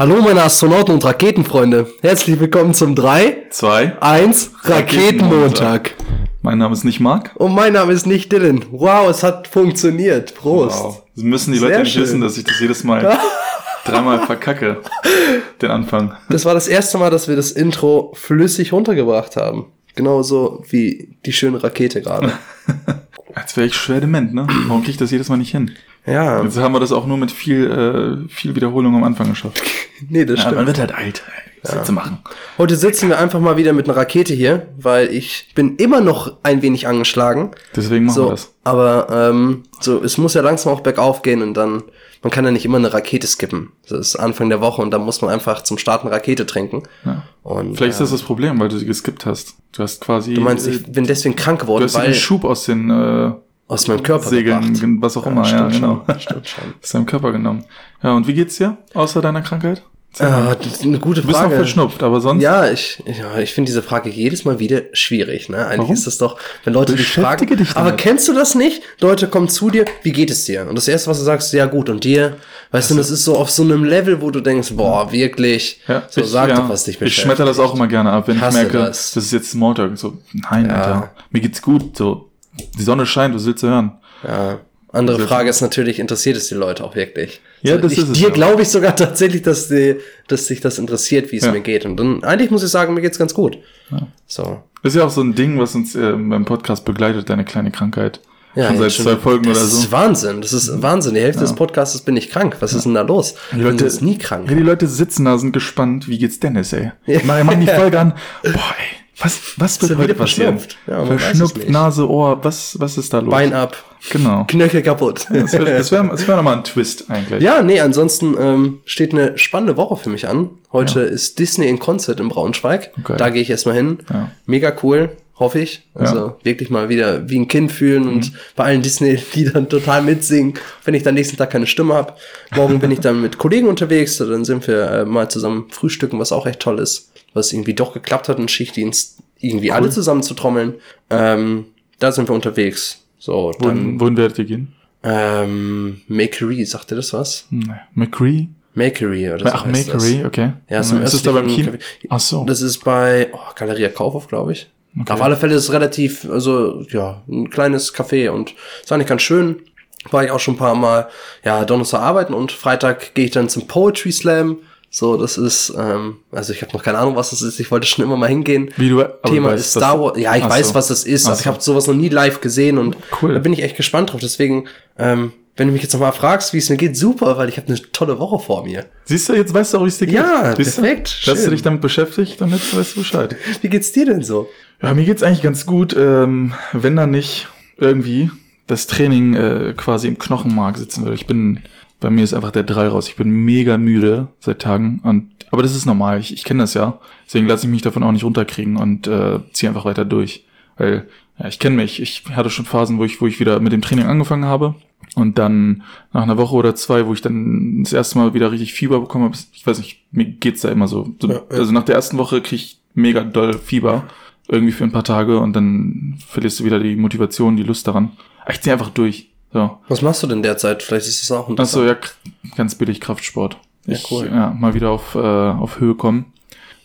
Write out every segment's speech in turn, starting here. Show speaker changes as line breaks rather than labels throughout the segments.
Hallo meine Astronauten und Raketenfreunde. Herzlich willkommen zum 3,
2,
1 Raketenmontag.
Mein Name ist nicht Marc.
Und mein Name ist nicht Dylan. Wow, es hat funktioniert. Prost.
Wow. Das müssen die
Sehr
Leute nicht
schön.
wissen, dass ich das jedes Mal dreimal verkacke. Den Anfang.
Das war das erste Mal, dass wir das Intro flüssig runtergebracht haben. Genauso wie die schöne Rakete gerade.
Als wäre ich schwer dement, ne? Warum krieg ich das jedes Mal nicht hin?
Ja,
Jetzt haben wir das auch nur mit viel, äh, viel Wiederholung am Anfang geschafft.
nee, das
Ja,
stimmt.
man wird halt alt. Was willst du machen?
Heute sitzen wir einfach mal wieder mit einer Rakete hier, weil ich bin immer noch ein wenig angeschlagen.
Deswegen machen wir
So,
das.
aber ähm, so, es muss ja langsam auch bergauf gehen und dann, man kann ja nicht immer eine Rakete skippen. Das ist Anfang der Woche und dann muss man einfach zum Starten Rakete trinken.
Ja.
Und
Vielleicht ist
äh,
das das Problem, weil du sie geskippt hast. Du hast quasi.
du meinst,
äh,
ich bin deswegen krank
du
geworden,
hast dir
weil
den Schub aus den äh,
aus meinem Körper
Segeln,
gebracht.
was auch immer, ja,
stimmt
genau.
Schon, schon.
aus deinem Körper genommen. Ja, und wie geht's dir? Außer deiner Krankheit?
Ah, das ist eine gute
Du bist noch
Frage.
verschnupft, aber sonst.
Ja, ich, ja, ich finde diese Frage jedes Mal wieder schwierig. Ne? Eigentlich
Warum?
ist das doch, wenn Leute dich fragen.
Dich
aber kennst du das nicht? Leute kommen zu dir, wie geht es dir? Und das erste, was du sagst, ja gut. Und dir? Weißt du, das ist so auf so einem Level, wo du denkst, boah, wirklich.
Ja,
so
ich,
sag
ja,
doch, was dich
Ich
beschäftigt.
schmetter das auch immer gerne ab, wenn ich merke,
das.
das. ist jetzt Smalltalk. So, nein,
Ja.
Alter, mir geht's gut. So, die Sonne scheint, was willst du hören?
Ja. Andere
Also-
Frage ist natürlich, interessiert es die Leute auch wirklich?
Ja, das
ich,
ist es
Dir
ja.
glaube ich sogar tatsächlich, dass, die, dass sich das interessiert, wie es
Ja.
mir geht. Und dann, eigentlich muss ich sagen, mir geht's ganz gut. So.
Ist ja auch so ein Ding, was uns äh, beim Podcast begleitet, deine kleine Krankheit. schon seit
jetzt
zwei Folgen
das
oder
ist
so.
Wahnsinn. Das ist Wahnsinn. Die Hälfte des Podcasts bin ich krank. Was ist denn da los?
Die Leute
jetzt nie krank.
Ja, die Leute sitzen da, sind gespannt. Wie geht's Dennis, ey? Ja. Machen machen die Folge an. Boah, ey, was, was wird heute
verschnupft? Ja,
Verschnupft. Nase, Ohr, was, was ist da los?
Bein ab,
Genau.
Knöchel kaputt.
Das wäre das wär, das wär nochmal ein Twist eigentlich.
ja, nee, ansonsten ähm, steht eine spannende Woche für mich an. Heute ist Disney in Konzert in Braunschweig.
Okay.
Da gehe ich erstmal hin.
Ja.
Mega cool, hoffe ich. Also
Ja. Mhm.
wirklich mal wieder wie ein Kind fühlen und bei allen Disney-Liedern total mitsingen, wenn ich dann nächsten Tag keine Stimme habe. Morgen bin ich dann mit Kollegen unterwegs, dann sind wir äh, mal zusammen frühstücken, was auch echt toll ist. Was irgendwie doch geklappt hat, einen Schichtdienst irgendwie alle zusammen zu trommeln. Ähm, da sind wir unterwegs. So, dann
Wohin, wohin werdet ihr gehen?
ähm, Makery, sagt ihr das was?
Nee. McCree?
Makery oder so
Ach. Makery, okay.
Ja, ist im
ist das da beim Kino? Ach so.
Das ist bei oh, Galeria Kaufhof, glaube ich.
Okay.
Auf alle Fälle ist es relativ, also ja, ein kleines Café und ist eigentlich ganz schön. War ich auch schon ein paar Mal, ja, Donnerstag arbeiten und Freitag gehe ich dann zum Poetry Slam. So, das ist, ähm, also ich habe noch keine Ahnung, was das ist. Ich wollte schon immer mal hingehen.
Wie du-
Thema
du weißt,
ist Star Wars. Ja, ich
Ach
weiß, was das ist, aber ich habe sowas noch nie live gesehen und
Cool.
da bin ich echt gespannt drauf. Deswegen, ähm, wenn du mich jetzt noch mal fragst, wie es mir geht, super, weil ich habe eine tolle Woche vor mir.
Siehst du, jetzt weißt du auch, wie es dir geht.
Ja,
Siehst du?
perfekt,
du
schön.
dich damit beschäftigt und jetzt weißt du Bescheid.
Wie geht's dir denn so?
Ja, mir geht's eigentlich ganz gut, ähm, wenn da nicht irgendwie das Training äh, quasi im Knochenmark sitzen würde. Ich bin, bei mir ist einfach der Drei raus. Ich bin mega müde seit Tagen und aber das ist normal. Ich, ich kenne das ja. Deswegen lasse ich mich davon auch nicht runterkriegen und äh, ziehe einfach weiter durch. Weil ja, ich kenne mich. Ich hatte schon Phasen, wo ich, wo ich wieder mit dem Training angefangen habe und dann nach einer Woche oder zwei, wo ich dann das erste Mal wieder richtig Fieber bekommen habe. Ich weiß nicht, mir geht's da immer so. so
Ja, ja.
Also nach der ersten Woche krieg ich mega doll Fieber irgendwie für ein paar Tage und dann verlierst du wieder die Motivation, die Lust daran. Ich zieh einfach durch. So.
Was machst du denn derzeit? Vielleicht ist es auch
Ach
interessant.
so, ja, ganz billig Kraftsport.
Ja,
Ich,
cool.
Ja, mal wieder auf, äh, auf Höhe kommen.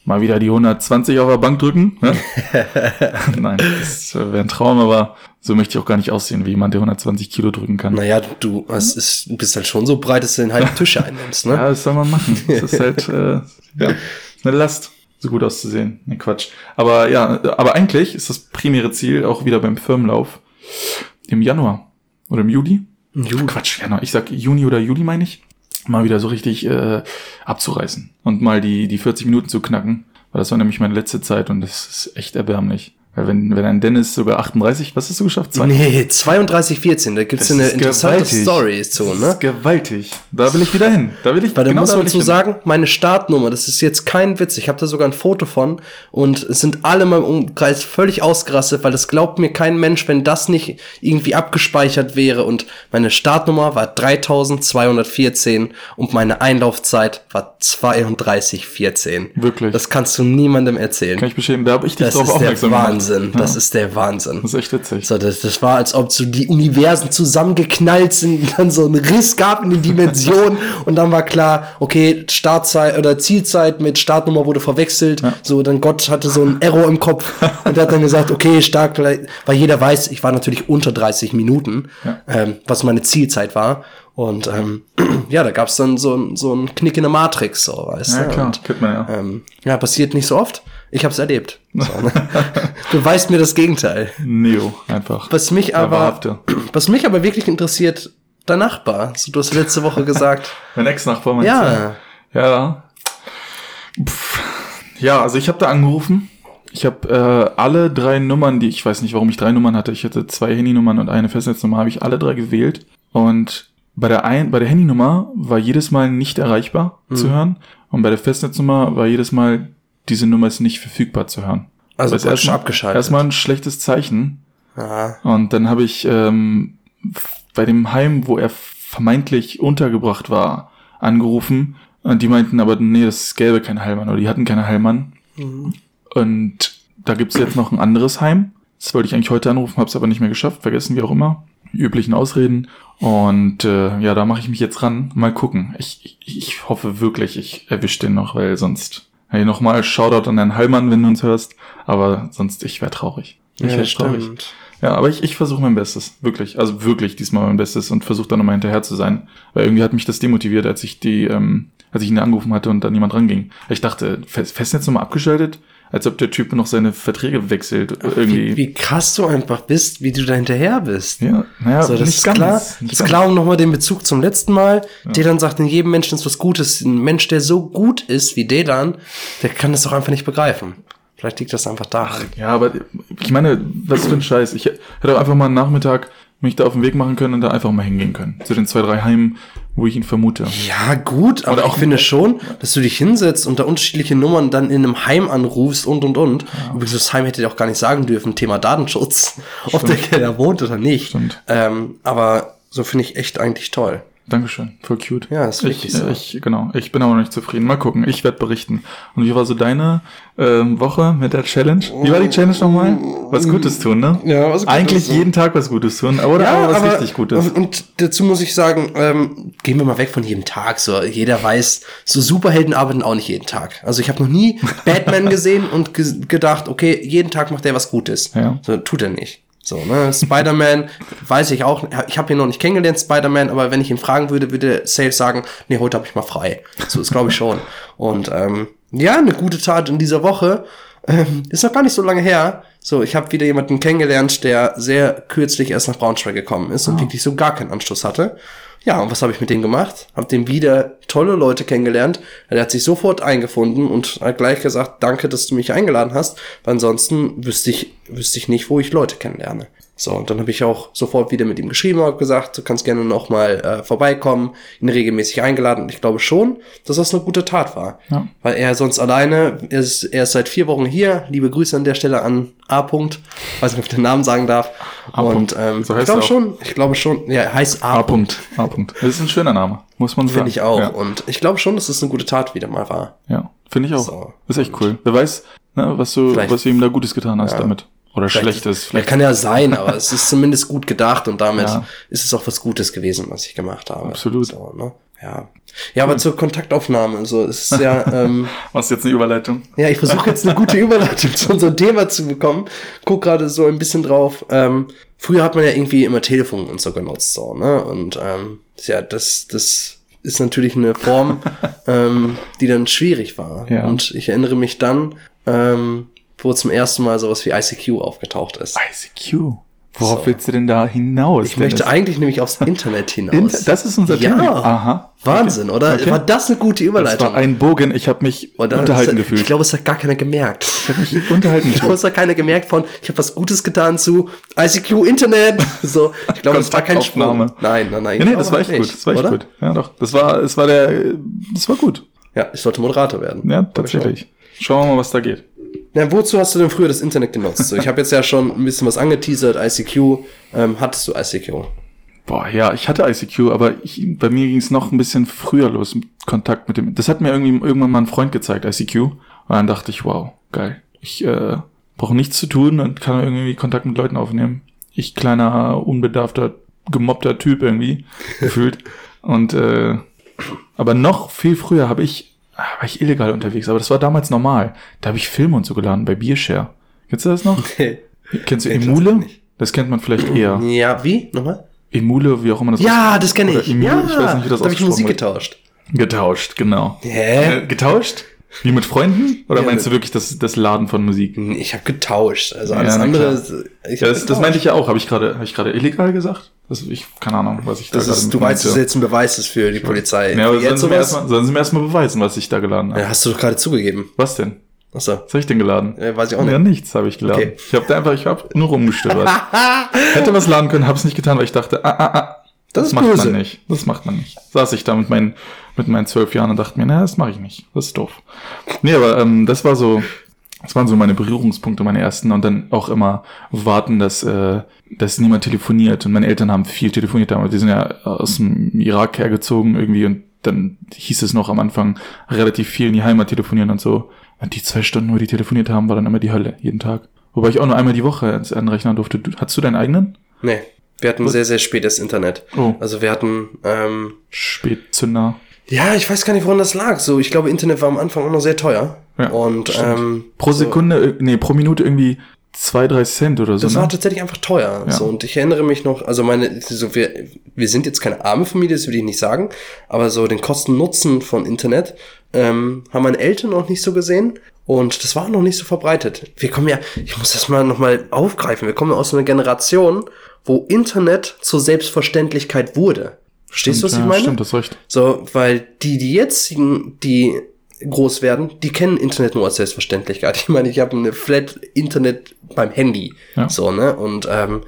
Mal wieder die 120 auf der Bank drücken. Ne? Nein, das wäre ein Traum, aber so möchte ich auch gar nicht aussehen, wie jemand, der 120 Kilo drücken kann.
Naja, du hast, ist, du bist halt schon so breit, dass du den halben Tisch einnimmst, ne?
Ja, das soll man machen. Das ist halt äh, ja, eine Last, so gut auszusehen. Ne, Quatsch. Aber ja, aber eigentlich ist das primäre Ziel auch wieder beim Firmenlauf im Januar oder im Juli.
Juli.
Quatsch, Januar. Ich sag Juni oder Juli, meine ich. Mal wieder so richtig äh, abzureißen und mal die, die 40 Minuten zu knacken. Weil das war nämlich meine letzte Zeit und das ist echt erbärmlich. Weil wenn, wenn ein Dennis sogar 38, was hast du geschafft? Zwei-
Nee, 32, 14, da gibt's
Das
eine interessante
gewaltig.
Story zu,
Das
ne?
ist gewaltig. Da will ich wieder hin. Da will ich
Weil da
genau
muss
da
man
will ich
zu
hin.
sagen, meine Startnummer, das ist jetzt kein Witz, ich habe da sogar ein Foto von und es sind alle in meinem Umkreis völlig ausgerastet, weil das glaubt mir kein Mensch, wenn das nicht irgendwie abgespeichert wäre und meine Startnummer war 3214 und meine Einlaufzeit war 3214.
Wirklich?
Das kannst du niemandem erzählen.
Kann ich beschämen, da habe ich dich
Das
drauf aufmerksam gemacht.
Wahnsinn. Das ist der Wahnsinn.
Das ist echt witzig.
So, das, das war, als ob so die Universen zusammengeknallt sind und dann so ein Riss gab in den Dimensionen und dann war klar, okay, Startzeit oder Zielzeit mit Startnummer wurde verwechselt. So, dann Gott hatte so einen Error im Kopf und hat dann gesagt, okay, stark, weil jeder weiß, ich war natürlich unter 30 Minuten, ähm, was meine Zielzeit war. Und ähm, ja, da gab's dann so, ein- so einen Knick in der Matrix, so, weißt
Ja,
du?
klar,
Und,
man ja.
ähm, ja, passiert nicht so oft. Ich habe es erlebt. So, ne? Beweist mir das Gegenteil.
Neo, einfach.
Was mich aber, was mich aber wirklich interessiert, der Nachbar. So, du hast letzte Woche gesagt.
Mein Ex-Nachbar, meinst
ja,
du? Ja. Pff. Ja, also ich habe da angerufen. Ich habe äh, alle drei Nummern, die ich weiß nicht, warum ich drei Nummern hatte. Ich hatte zwei Handynummern und eine Festnetznummer, habe ich alle drei gewählt. Und bei der ein, bei der Handynummer war jedes Mal nicht erreichbar
Mhm.
zu hören. Und bei der Festnetznummer war jedes Mal, diese Nummer ist nicht verfügbar zu hören.
also
Das ist erstmal-
abgeschaltet.
Erstmal ein schlechtes Zeichen.
Aha.
Und dann habe ich ähm, bei dem Heim, wo er vermeintlich untergebracht war, angerufen. Und die meinten aber, nee, das gäbe keinen Heilmann oder die hatten keine Heilmann. Und da gibt's jetzt noch ein anderes Heim. Das wollte ich eigentlich heute anrufen, habe es aber nicht mehr geschafft, vergessen, wie auch immer. Die üblichen Ausreden. Und äh, ja, da mache ich mich jetzt ran. Mal gucken. Ich, ich, ich hoffe wirklich, ich erwische den noch, weil sonst. Hey, nochmal Shoutout an Herrn Heilmann, wenn du uns hörst. Aber sonst, ich wäre traurig. Ich
Ja,
wär traurig. Ja, aber ich, ich versuche mein Bestes. Wirklich. Also wirklich diesmal mein Bestes und versuche dann nochmal hinterher zu sein. Weil irgendwie hat mich das demotiviert, als ich die, ähm, als ich ihn angerufen hatte und dann niemand ranging. Ich dachte, Fest Festnetz nochmal abgeschaltet, als ob der Typ noch seine Verträge wechselt. Irgendwie.
Wie, wie krass du einfach bist, wie du da hinterher bist.
Ja, naja,
So, das
nicht
ist
ganz,
klar. Das ist klar, um nochmal den Bezug zum letzten Mal. Delan sagt, in jedem Menschen ist was Gutes. Ein Mensch, der so gut ist wie Delan, der kann das doch einfach nicht begreifen. Vielleicht liegt das einfach daran.
Ja, aber ich meine, was für ein Scheiß. Ich hätte auch einfach mal einen Nachmittag mich da auf den Weg machen können und da einfach mal hingehen können. Zu den zwei, drei Heimen, wo ich ihn vermute.
Ja, gut, aber
Oder
ich
auch-
finde schon, dass du dich hinsetzt und da unterschiedliche Nummern dann in einem Heim anrufst und und und. Übrigens, das Heim hätte dir auch gar nicht sagen dürfen, Thema Datenschutz, ob der Kerl wohnt oder nicht.
Stimmt.
Ähm, aber so finde ich echt eigentlich toll.
Dankeschön, voll cute.
Ja, ist wirklich
ich,
so.
ich, genau, ich bin aber noch nicht zufrieden. Mal gucken, ich werde berichten. Und wie war so deine ähm, Woche mit der Challenge? Wie war die Challenge nochmal? Was Gutes tun, ne?
Ja, was Gutes
Eigentlich jeden Tag was Gutes tun, oder aber was richtig Gutes.
Und, und dazu muss ich sagen, ähm, gehen wir mal weg von jedem Tag. So, jeder weiß, so Superhelden arbeiten auch nicht jeden Tag. Also ich habe noch nie Batman gesehen und ge gedacht, okay, jeden Tag macht er was Gutes.
Ja.
So tut er nicht. So, ne? Spider-Man weiß ich auch, ich habe ihn noch nicht kennengelernt, Spider-Man, aber wenn ich ihn fragen würde, würde er safe sagen, nee, heute habe ich mal frei. So, das glaube ich schon. Und ähm, ja, eine gute Tat in dieser Woche. Ähm, ist noch gar nicht so lange her. So, ich habe wieder jemanden kennengelernt, der sehr kürzlich erst nach Braunschweig gekommen ist und wirklich so gar keinen Anschluss hatte. Ja, und was habe ich mit dem gemacht? Hab dem wieder tolle Leute kennengelernt. Er hat sich sofort eingefunden und hat gleich gesagt, danke, dass du mich eingeladen hast, weil ansonsten wüsste ich, wüsste ich nicht, wo ich Leute kennenlerne. So, und dann habe ich auch sofort wieder mit ihm geschrieben und hab gesagt, du kannst gerne noch mal äh, vorbeikommen, ihn regelmäßig eingeladen. Und ich glaube schon, dass das eine gute Tat war.
Ja.
Weil er sonst alleine, er ist, er ist seit vier Wochen hier. Liebe Grüße an der Stelle an A. -Punkt. Weiß nicht, ob ich den Namen sagen darf.
A.
Und ähm,
So
ich glaube schon, ich glaube schon, ja, er heißt A.
A. -Punkt. A. -Punkt. Das ist ein schöner Name, muss man sagen.
Finde ich auch.
Ja,
Und ich glaube schon, dass es eine gute Tat wieder mal war.
ja. finde ich auch.
So.
Ist echt cool. Wer weiß, ne, was du,
Vielleicht-
was du ihm da Gutes getan hast
Ja.
damit. Oder Schlechtes.
Ja,
Vielleicht.
kann ja sein, aber es ist zumindest gut gedacht und damit
Ja.
ist es auch was Gutes gewesen, was ich gemacht habe.
Absolut.
So, ne? Ja. Ja, aber zur Kontaktaufnahme, also es ist ja, ähm,
Was jetzt eine Überleitung?
ja, ich versuche jetzt eine gute Überleitung zu unserem Thema zu bekommen. Guck gerade so ein bisschen drauf. Ähm, früher hat man ja irgendwie immer Telefon und so genutzt, so, ne? Und ähm, ja, das, das ist natürlich eine Form, ähm, die dann schwierig war.
Ja.
Und ich erinnere mich dann, ähm, wo zum ersten Mal sowas wie ICQ aufgetaucht ist.
ICQ. Worauf
So.
willst du denn da hinaus?
Ich möchte eigentlich nämlich aufs Internet hinaus.
Das ist unser
ja.
Thema. Aha.
Wahnsinn, oder?
Okay.
War das eine gute
Das
Überleitung?
war ein Bogen. Ich habe mich
Oder?
unterhalten
das,
gefühlt.
Ich glaube, es hat gar keiner gemerkt.
ich habe mich unterhalten
Ich glaube,
gefühlt.
es hat keiner gemerkt von, ich habe was Gutes getan zu ICQ Internet. So, ich glaube, es war kein Sprung. Nein, nein, nein.
Ja, nee, das war echt
nicht,
gut. Das war echt
oder?
gut. Ja, doch. Das war, es war der, das war gut.
Ja, ich sollte Moderator werden.
Ja, tatsächlich. Schauen wir mal, was da geht.
Ja, wozu hast du denn früher das Internet genutzt? So, ich habe jetzt ja schon ein bisschen was angeteasert, ICQ. Ähm, hattest du ICQ?
Boah, ja, ich hatte ICQ, aber ich, bei mir ging es noch ein bisschen früher los Kontakt mit dem. Das hat mir irgendwie irgendwann mal ein Freund gezeigt, ICQ. Und dann dachte ich, wow, geil. Ich äh, brauche nichts zu tun und kann irgendwie Kontakt mit Leuten aufnehmen. Ich kleiner, unbedarfter, gemobbter Typ irgendwie, gefühlt. Und äh, aber noch viel früher habe ich, war ich illegal unterwegs, aber das war damals normal. Da habe ich Filme und so geladen bei Beershare. Kennst du das noch?
Okay.
Kennst du
Nee,
Emule? Das kennt man vielleicht eher.
Ja, wie? Nochmal?
Emule, wie auch immer das
Ja, das kenne ich.
Emule,
ja,
ich weiß nicht, wie das
da habe ich Musik
wird.
getauscht.
Getauscht, genau.
Hä?
Äh, getauscht? Wie mit Freunden? Oder
Ja,
meinst du wirklich das, das Laden von Musik?
Ich habe getauscht. Also
Ja,
alles
na
andere. ist- Ich
Ja,
hab
das, das meinte ich ja auch. Habe ich gerade, habe ich gerade illegal gesagt? Das, ich, keine Ahnung, was ich da
Das
gerade
ist, du dass
meinte.
jetzt ein Beweis ist für die Polizei.
Ja, aber sollen
jetzt
sie, mir erstmal, sollen sie mir erstmal beweisen, was ich da geladen habe?
Ja, hast du doch gerade zugegeben.
Was denn?
Achso.
Was habe ich denn geladen?
Ja, weiß ich auch nicht.
Ja, nichts habe ich geladen.
Okay.
Ich habe da einfach, ich habe nur rumgestöbert. Hätte was laden können, habe es nicht getan, weil ich dachte, ah, ah, ah,
Das ist
macht
böse.
man nicht. Das macht man nicht. Saß ich da mit meinen, mit meinen zwölf Jahren und dachte mir, na, das mache ich nicht. Das ist doof. Nee, aber ähm, das war so, das waren so meine Berührungspunkte, meine ersten. Und dann auch immer warten, dass, äh, dass niemand telefoniert. Und meine Eltern haben viel telefoniert damals. Die sind ja aus dem Irak hergezogen irgendwie und dann hieß es noch am Anfang relativ viel in die Heimat telefonieren und so. Und die zwei Stunden, wo die telefoniert haben, war dann immer die Hölle, jeden Tag. Wobei ich auch nur einmal die Woche ins anrechnen durfte. Du, hattest du deinen eigenen?
Nee. Wir hatten sehr, sehr spätes Internet.
Oh.
Also wir hatten, ähm,
Spätzünder.
ja, ich weiß gar nicht, woran das lag. So, ich glaube, Internet war am Anfang auch noch sehr teuer.
Ja,
und
stimmt.
ähm,
Pro
so,
Sekunde, äh, nee, pro Minute irgendwie zwei, drei Cent oder so.
Das
ne?
war tatsächlich einfach teuer.
Ja.
So, und ich erinnere mich noch, also meine, so wir, wir sind jetzt keine arme Familie, das will ich nicht sagen, aber so den Kosten-Nutzen von Internet ähm, haben meine Eltern noch nicht so gesehen. Und das war noch nicht so verbreitet. Wir kommen ja, ich muss das mal nochmal aufgreifen, wir kommen aus einer Generation, wo Internet zur Selbstverständlichkeit wurde. Verstehst du, was ich meine?
Stimmt, das recht.
So, weil die, die jetzigen, die groß werden, die kennen Internet nur als Selbstverständlichkeit. Ich meine, ich habe eine Flat Internet beim Handy.
Ja.
So, ne? Und ähm,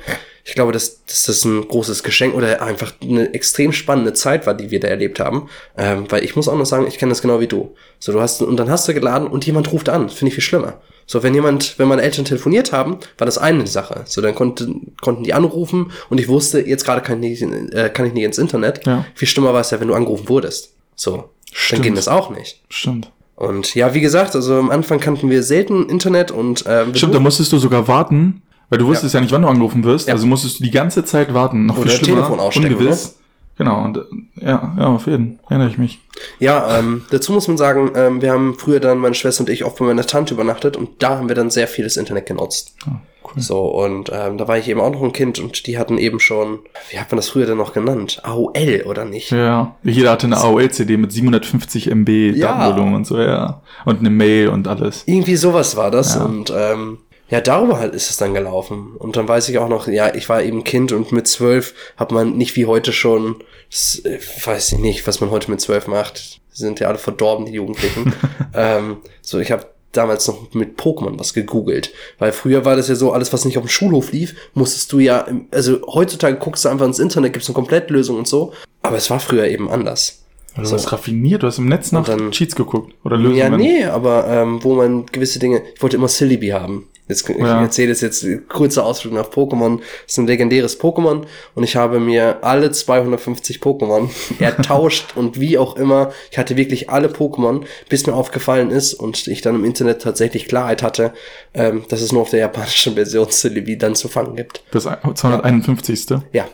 ich glaube, dass, dass das ein großes Geschenk oder einfach eine extrem spannende Zeit war, die wir da erlebt haben. Ähm, weil ich muss auch noch sagen, ich kenne das genau wie du. So, du hast, und dann hast du geladen und jemand ruft an. Finde ich viel schlimmer. So, wenn jemand, wenn meine Eltern telefoniert haben, war das eine Sache. So, dann konnten, konnten die anrufen und ich wusste, jetzt gerade kann ich nicht, äh, kann ich nicht ins Internet.
Ja.
Viel schlimmer war es ja, wenn du angerufen wurdest. So,
Stimmt.
dann ging das auch nicht.
Stimmt.
Und ja, wie gesagt, also am Anfang kannten wir selten Internet und wir
Stimmt, da musstest du sogar warten, weil du wusstest ja, nicht, wann du angerufen wirst.
Ja.
Also musstest du die ganze Zeit warten. Noch
Oder
viel schlimmer,
Telefon ausstecken,
ungewiss. Genau, und ja, ja, auf jeden Fall erinnere ich mich.
Ja, ähm, dazu muss man sagen, ähm, wir haben früher dann, meine Schwester und ich, oft bei meiner Tante übernachtet und da haben wir dann sehr vieles Internet genutzt.
Ah, cool.
So, und ähm, da war ich eben auch noch ein Kind und die hatten eben schon, wie hat man das früher denn noch genannt? AOL, oder nicht?
Ja, jeder hatte eine AOL-CD mit 750 MB
Ja.
Datenvolumen und so, ja. Und eine Mail und alles.
Irgendwie sowas war das
Ja.
und ähm, ja, darüber halt ist es dann gelaufen. Und dann weiß ich auch noch, ja, ich war eben Kind und mit zwölf hat man nicht wie heute schon, das, äh, weiß ich nicht, was man heute mit zwölf macht. Die sind ja alle verdorben, die Jugendlichen. ähm, so, ich habe damals noch mit Pokémon was gegoogelt. Weil früher war das ja so, alles, was nicht auf dem Schulhof lief, musstest du ja, also heutzutage guckst du einfach ins Internet, gibt's eine Komplettlösung und so. Aber es war früher eben anders.
Also, du hast raffiniert, du hast im Netz nach
dann-
Cheats geguckt. Oder Lösungen.
Ja, nee, aber ähm, wo man gewisse Dinge, ich wollte immer Celebi haben. Jetzt, ich
Ja.
erzähle jetzt jetzt kurze Ausflug nach Pokémon. Das ist ein legendäres Pokémon und ich habe mir alle 250 Pokémon ertauscht und wie auch immer. Ich hatte wirklich alle Pokémon, bis mir aufgefallen ist und ich dann im Internet tatsächlich Klarheit hatte, ähm, dass es nur auf der japanischen Version Celebi dann zu fangen gibt.
Das 251.
Ja,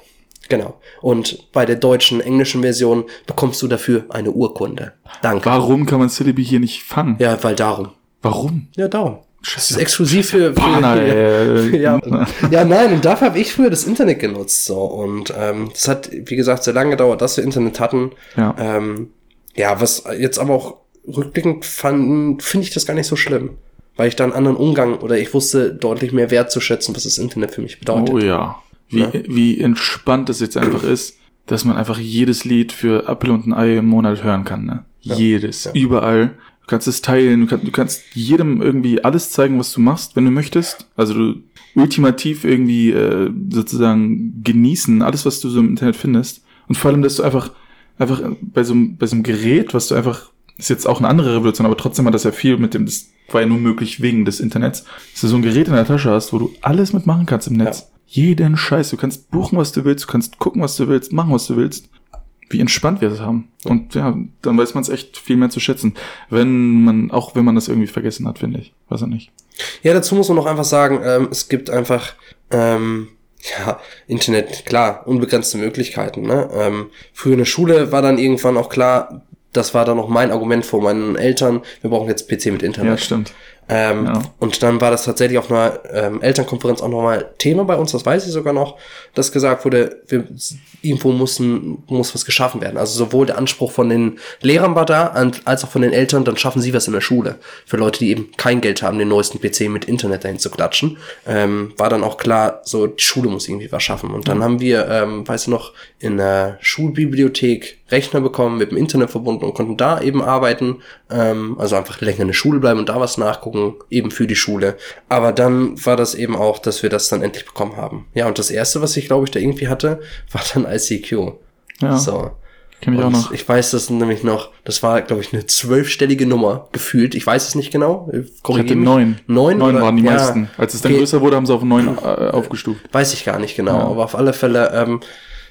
genau. Und bei der deutschen, englischen Version bekommst du dafür eine Urkunde. Danke.
Warum kann man Celebi hier nicht fangen?
Ja, weil darum.
Warum?
Ja, darum. Das ist exklusiv für, für
Partner, ey.
ja, ja, nein, und dafür habe ich früher das Internet genutzt. So. Und ähm, das hat, wie gesagt, sehr lange gedauert, dass wir Internet hatten.
Ja.
Ähm, ja, was jetzt aber auch rückblickend fanden, finde ich das gar nicht so schlimm. Weil ich da einen anderen Umgang oder ich wusste deutlich mehr wertzuschätzen, was das Internet für mich bedeutet.
Oh ja. Wie,
Ja.
wie entspannt es jetzt einfach ist, dass man einfach jedes Lied für Apfel und ein Ei im Monat hören kann. Ne? Jedes.
Ja.
Überall. Du kannst es teilen, du, kannst, du kannst jedem irgendwie alles zeigen, was du machst, wenn du möchtest. Also du ultimativ irgendwie äh, sozusagen genießen, alles, was du so im Internet findest. Und vor allem, dass du einfach, einfach bei so, einem- bei so einem Gerät, was du einfach, ist jetzt auch eine andere Revolution, aber trotzdem hat das ja viel mit dem, das war ja nur möglich wegen des Internets, dass du so ein Gerät in der Tasche hast, wo du alles mitmachen kannst im Netz. Jeden Scheiß. Du kannst buchen, was du willst, du kannst gucken, was du willst, machen, was du willst. Wie entspannt wir das haben. Und ja, dann weiß man es echt viel mehr zu schätzen. Wenn man, auch wenn man das irgendwie vergessen hat, finde ich. Weiß er nicht.
Ja, dazu muss man noch einfach sagen, ähm, es gibt einfach, ähm, ja, Internet, klar, unbegrenzte Möglichkeiten. Ne? Ähm, früher in der Schule war dann irgendwann auch klar, das war dann auch mein Argument vor meinen Eltern, wir brauchen jetzt PC mit Internet.
Ja, stimmt.
Ähm,
Ja.
Und dann war das tatsächlich auf einer ähm, Elternkonferenz auch nochmal Thema bei uns, das weiß ich sogar noch, dass gesagt wurde, wir, irgendwo mussten, muss was geschaffen werden. Also sowohl der Anspruch von den Lehrern war da, als auch von den Eltern, dann schaffen sie was in der Schule. Für Leute, die eben kein Geld haben, den neuesten PC mit Internet dahin zu klatschen, ähm, war dann auch klar, so die Schule muss irgendwie was schaffen. Und dann haben wir, ähm, weißt du noch, in der Schulbibliothek Rechner bekommen, mit dem Internet verbunden und konnten da eben arbeiten. Ähm, also einfach länger in der Schule bleiben und da was nachgucken, eben für die Schule. Aber dann war das eben auch, dass wir das dann endlich bekommen haben. Ja, und das erste, was ich glaube ich da irgendwie hatte, war dann ICQ.
Ja,
So.
kenne ich auch noch.
Ich weiß das nämlich noch, das war, glaube ich, eine zwölfstellige Nummer gefühlt. Ich weiß es nicht genau.
Ich
korrigier
hatte
mich.
neun.
Neun,
Neun
oder?
waren die
Ja.
meisten. Als es dann
Okay.
größer wurde, haben sie auf neun äh, aufgestuft.
Weiß ich gar nicht genau,
Ja.
aber auf alle Fälle, ähm,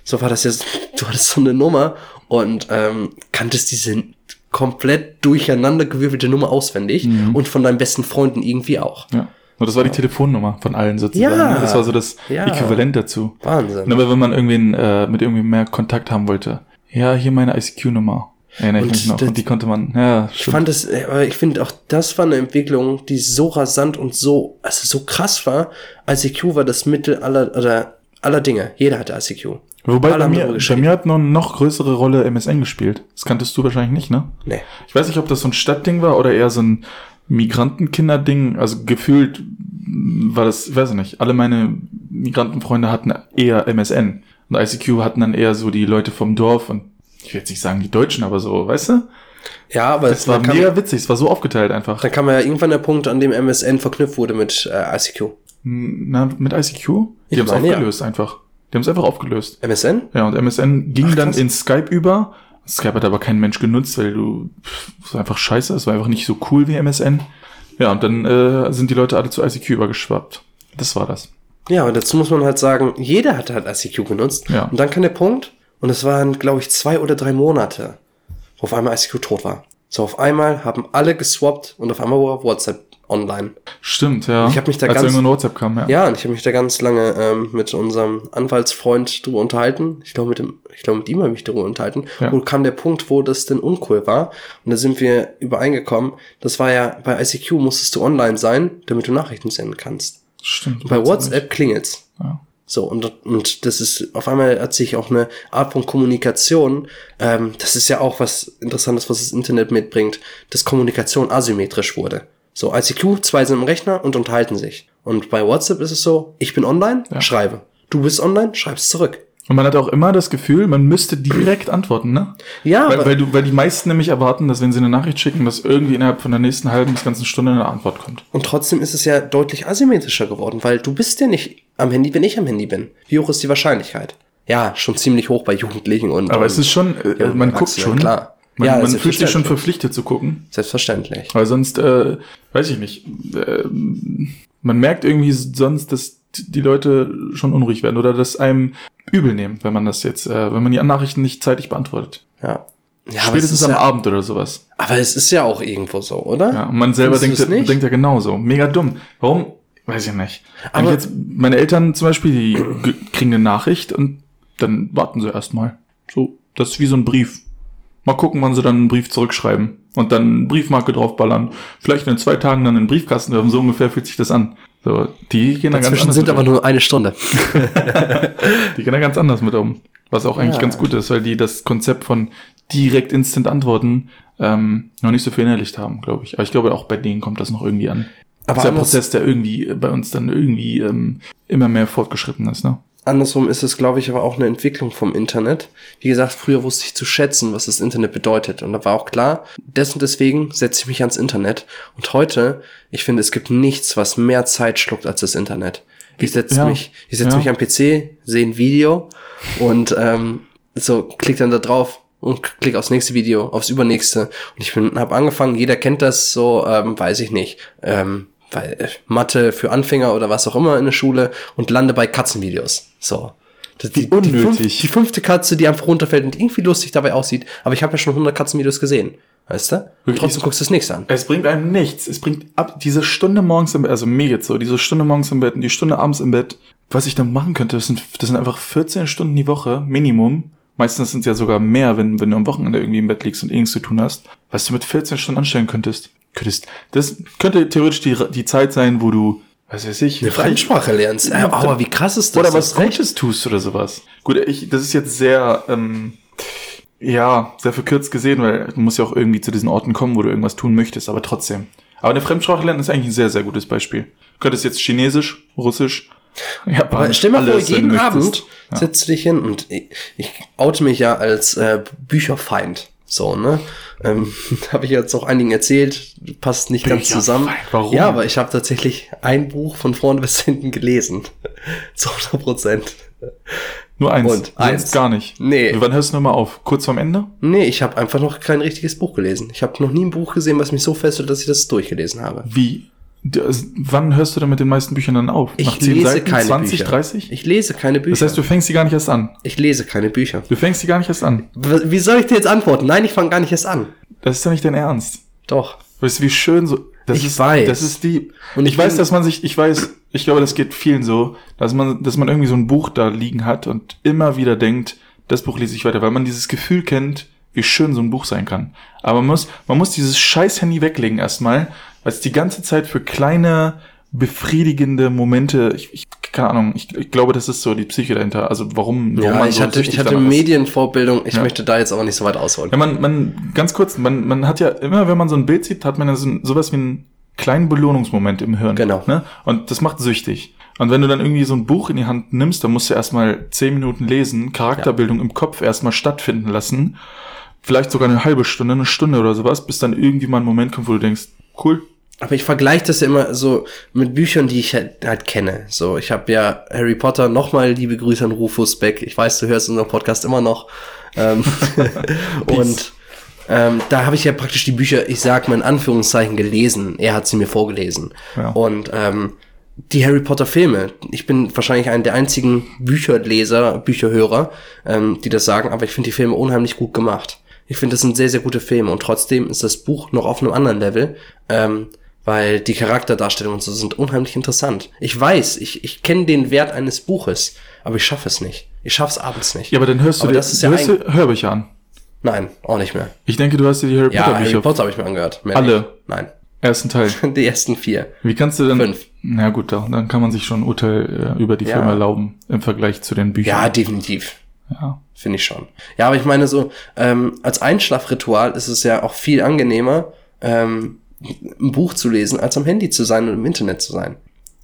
so war das jetzt, du hattest so eine Nummer und ähm, kanntest diese komplett durcheinander gewürfelte Nummer auswendig
Mhm.
und von deinen besten Freunden irgendwie auch.
Ja. Und das war die Telefonnummer von allen sozusagen.
Ja.
ne? Das war so das
Ja.
Äquivalent dazu.
Wahnsinn.
Und aber wenn man irgendwen äh, mit irgendwie mehr Kontakt haben wollte, ja, hier meine ICQ-Nummer. Erinnere ich mich noch. Und die konnte man, ja,
Ich fand es, äh, aber ich finde auch, das war eine Entwicklung, die so rasant und so, also so krass war. ICQ war das Mittel aller, oder aller Dinge. Jeder hatte ICQ.
Wobei bei mir, bei mir hat noch eine noch größere Rolle MSN gespielt. Das kanntest du wahrscheinlich nicht, ne?
Nee.
Ich weiß nicht, ob das so ein Stadtding war oder eher so ein Migrantenkinderding. Also gefühlt war das, ich weiß ich nicht, alle meine Migrantenfreunde hatten eher MSN. Und ICQ hatten dann eher so die Leute vom Dorf und ich will jetzt nicht sagen die Deutschen, aber so, weißt du?
Ja, aber
Das war
dann kam,
mega witzig, es war so aufgeteilt einfach.
dann kam ja irgendwann der Punkt, an dem MSN verknüpft wurde mit äh, ICQ.
Na, mit ICQ? Die haben es
meine, ja.
aufgelöst einfach. Die haben es einfach aufgelöst.
MSN?
Ja, und MSN ging
Ach,
dann in Skype über. Skype hat aber kein Mensch genutzt, weil du, pff, einfach scheiße, es war einfach nicht so cool wie MSN. Ja, und dann äh, sind die Leute alle zu ICQ übergeschwappt. Das war das.
Ja, und dazu muss man halt sagen, jeder hat halt ICQ genutzt.
Ja.
Und dann kam der Punkt, und es waren, glaube ich, zwei oder drei Monate, wo auf einmal ICQ tot war. So, auf einmal haben alle geswappt und auf einmal war WhatsApp online.
Stimmt, ja.
Ich hab mich da
Als
ganz-
WhatsApp kam, ja.
Ja, und ich habe mich da ganz lange ähm, mit unserem Anwaltsfreund drüber unterhalten. Ich glaube, mit dem, ich glaube, mit ihm habe ich mich darüber unterhalten.
Ja.
Und kam der Punkt, wo das denn uncool war. Und da sind wir übereingekommen. Das war ja, bei ICQ musstest du online sein, damit du Nachrichten senden kannst.
Stimmt.
Und bei WhatsApp klingelt's.
Ja.
So, und, und das ist, auf einmal hat sich auch eine Art von Kommunikation, ähm, das ist ja auch was Interessantes, was das Internet mitbringt, dass Kommunikation asymmetrisch wurde. So, ICQ, zwei sind im Rechner und unterhalten sich. Und bei WhatsApp ist es so, ich bin online,
Ja.
schreibe. Du bist online, schreibst zurück.
Und man hat auch immer das Gefühl, man müsste direkt antworten, ne?
Ja,
Weil, weil, du, weil die meisten nämlich erwarten, dass wenn sie eine Nachricht schicken, dass irgendwie innerhalb von der nächsten halben bis ganzen Stunde eine Antwort kommt.
und trotzdem ist es ja deutlich asymmetrischer geworden, weil du bist ja nicht am Handy, wenn ich am Handy bin. Wie hoch ist die Wahrscheinlichkeit? Ja, schon ziemlich hoch bei Jugendlichen und.
Aber es ist schon, äh, man guckt schon.
klar.
Man,
Ja,
man fühlt sich schon verpflichtet zu gucken.
Selbstverständlich.
Weil sonst, äh, weiß ich nicht, äh, man merkt irgendwie sonst, dass die Leute schon unruhig werden oder dass einem übel nehmen, wenn man das jetzt, äh, wenn man die Nachrichten nicht zeitig beantwortet.
Ja. Ja,
Spätestens am
ja,
Abend oder sowas.
aber es ist ja auch irgendwo so, oder?
Ja, und man selber
Findest
denkt,
nicht?
denkt ja genauso. Mega dumm. Warum? Weiß ich nicht.
Aber-
ich jetzt, meine Eltern zum Beispiel, die ge- kriegen eine Nachricht und dann warten sie erstmal. So, das ist wie so ein Brief. Mal gucken, wann sie dann einen Brief zurückschreiben. Und dann eine Briefmarke draufballern. Vielleicht in zwei Tagen dann in den Briefkasten werfen. So ungefähr fühlt sich das an. So, die gehen da ganz
Dazwischen
anders
sind
mit
aber
um.
nur eine Stunde.
Die gehen da ganz anders mit um. Was auch eigentlich
Ja.
ganz gut ist, weil die das Konzept von direkt instant antworten ähm, noch nicht so verinnerlicht haben, glaube ich. Aber ich glaube, auch bei denen kommt das noch irgendwie an.
Aber
das ist ein
anders-
Prozess, der irgendwie bei uns dann irgendwie ähm, immer mehr fortgeschritten ist, ne?
Andersrum ist es, glaube ich, aber auch eine Entwicklung vom Internet. Wie gesagt, früher wusste ich zu schätzen, was das Internet bedeutet. Und da war auch klar, des und deswegen setze ich mich ans Internet. Und heute, ich finde, es gibt nichts, was mehr Zeit schluckt als das Internet. Ich setze
Ja,
mich, ich setze
ja.
mich am PC, sehe ein Video und ähm, so klick dann da drauf und klick aufs nächste Video, aufs übernächste. Und ich bin, habe angefangen, jeder kennt das so, ähm, weiß ich nicht. Ähm, weil äh, Mathe für Anfänger oder was auch immer in der Schule und lande bei Katzenvideos. So. Das- Die, die, fünf,
unnötig.
die fünfte Katze, die einfach runterfällt und irgendwie lustig dabei aussieht. Aber ich habe ja schon 100 Katzenvideos gesehen. Weißt du? Und
Wirklich?
trotzdem guckst du das nächste an.
Es bringt einem nichts. Es bringt ab diese Stunde morgens im Bett, also mir jetzt so, diese Stunde morgens im Bett und die Stunde abends im Bett, was ich dann machen könnte, das sind, das sind einfach 14 Stunden die Woche, Minimum. Meistens sind es ja sogar mehr, wenn, wenn du am Wochenende irgendwie im Bett liegst und nichts zu tun hast. Was du mit 14 Stunden anstellen könntest. Könntest. Das könnte theoretisch die, die Zeit sein, wo du, was weiß ich,
Eine Fremdsprache lernst. Äh, aber wie krass ist das?
oder was. Gutes tust oder sowas. Gut, ich, das ist jetzt sehr, ähm, ja, sehr verkürzt gesehen, weil du musst ja auch irgendwie zu diesen Orten kommen, wo du irgendwas tun möchtest, aber trotzdem. Aber eine Fremdsprache lernen ist eigentlich ein sehr, sehr gutes Beispiel. Du könntest jetzt Chinesisch, Russisch,
Aber
Japanisch,
stell mal vor, jeden Abend.
Ja.
setzt du dich hin und ich, ich oute mich ja als äh, Bücherfeind. So, ne? Ähm, habe ich jetzt auch einigen erzählt, passt nicht ganz
Bücherfeind,
zusammen.
warum?
Ja, aber ich habe tatsächlich ein Buch von vorne bis hinten gelesen. Zu 100 Prozent.
Nur eins.
Und
sonst
eins.
gar nicht.
Nee.
Wann hörst du nochmal auf? Kurz vorm Ende?
Nee, ich habe einfach noch kein richtiges Buch gelesen. Ich habe noch nie ein Buch gesehen, was mich so fesselt, dass ich das durchgelesen habe.
Wie? Das, wann hörst du denn mit den meisten Büchern dann auf?
Ich
Nach 10
lese
Seiten?
keine
20,
Bücher.
30?
Ich lese keine Bücher.
Das heißt, du fängst sie gar nicht erst an.
ich lese keine Bücher.
Du fängst sie gar nicht erst an.
Wie soll ich dir jetzt antworten? Nein, ich fange gar nicht erst an.
Das ist ja nicht dein Ernst.
Doch.
Weißt du, wie schön so. Das
Ich
ist,
weiß.
Das ist die.
Und ich
ich weiß, dass man sich, ich weiß, ich glaube, das geht vielen so, dass man, dass man irgendwie so ein Buch da liegen hat und immer wieder denkt, das Buch lese ich weiter, weil man dieses Gefühl kennt, wie schön so ein Buch sein kann. Aber man muss, man muss dieses scheiß Handy weglegen erstmal, weil es die ganze Zeit für kleine, befriedigende Momente, ich, ich keine Ahnung, ich, ich glaube, das ist so die Psyche dahinter. Also warum, warum
Ja, ich hatte,
süchtig
ich hatte. Medienvorbildung. Ich
Ja.
möchte da jetzt aber nicht so weit ausholen.
Ja, man, man, ganz kurz, man, man hat ja immer, wenn man so ein Bild sieht, hat man ja so, sowas wie einen kleinen Belohnungsmoment im Hirn.
Genau.
Ne? Und das macht süchtig. Und wenn du dann irgendwie so ein Buch in die Hand nimmst, dann musst du erstmal zehn Minuten lesen, Charakterbildung im Kopf erstmal stattfinden lassen. Vielleicht sogar eine halbe Stunde, eine Stunde oder sowas, bis dann irgendwie mal ein Moment kommt, wo du denkst, cool.
Aber ich vergleiche das ja immer so mit Büchern, die ich halt, halt kenne. So, ich habe ja Harry Potter nochmal liebe Grüße an Rufus Beck. Ich weiß, du hörst unseren Podcast immer noch. Ähm, und ähm, da habe ich ja praktisch die Bücher, ich sag mal in Anführungszeichen, gelesen. Er hat sie mir vorgelesen.
Ja.
Und ähm, die Harry Potter Filme. Ich bin wahrscheinlich einer der einzigen Bücherleser, Bücherhörer, ähm, die das sagen, aber ich finde die Filme unheimlich gut gemacht. Ich finde, das sind sehr, sehr gute Filme und trotzdem ist das Buch noch auf einem anderen Level, ähm, weil die Charakterdarstellungen und so sind unheimlich interessant. Ich weiß, ich, ich kenne den Wert eines Buches, aber ich schaffe es nicht. Ich schaffe es abends nicht.
Ja, aber dann hörst du
Aber
dir
das ist
du
ja
hörst dir Hörbücher an.
Nein, auch nicht mehr.
Ich denke, du hast dir die Harry
Ja,
Potter
Harry
Bücher
Potter habe ich mir angehört. Mehr
Alle?
Nicht. Nein.
ersten Teil.
Die ersten vier.
Wie kannst du denn?
Fünf.
Na gut, da- dann kann man sich schon ein Urteil äh, über die
Ja.
Filme erlauben im Vergleich zu den
Ja,
Büchern.
definitiv.
Ja.
Finde ich schon. Ja, aber ich meine so, ähm, als Einschlafritual ist es ja auch viel angenehmer, ähm, ein Buch zu lesen, als am Handy zu sein und im Internet zu sein.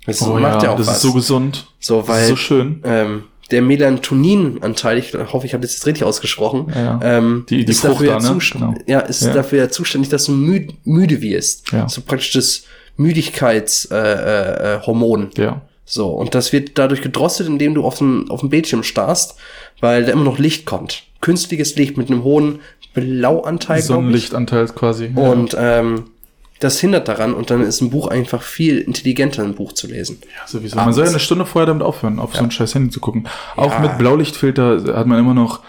Das
Oh
macht ja,
ja,
auch
das
was.
ist so gesund.
So,
Das
weil
ist so schön.
ähm, der Melatoninanteil, ich hoffe, ich habe das jetzt richtig ausgesprochen,
Ja, ja.
ähm,
Die- die
ist,
Frucht
dafür ja,
da, ne?
zust-
Genau.
ja, ist
Ja.
dafür ja zuständig, dass du müd müde wirst.
Ja.
So praktisch das Müdigkeitshormon. Äh, äh, Hormon.
Ja.
So, und das wird dadurch gedrosselt, indem du auf den, auf den Bildschirm starrst, weil da immer noch Licht kommt. Künstliches Licht mit einem hohen Blauanteil.
Sonnenlichtanteil quasi. ja.
Und ähm, das hindert daran und dann ist ein Buch einfach viel intelligenter, ein Buch zu lesen.
Ja, sowieso. Man soll ja eine Stunde vorher damit aufhören, auf so ein scheiß Handy zu gucken. Auch
Ja.
mit Blaulichtfilter hat man immer noch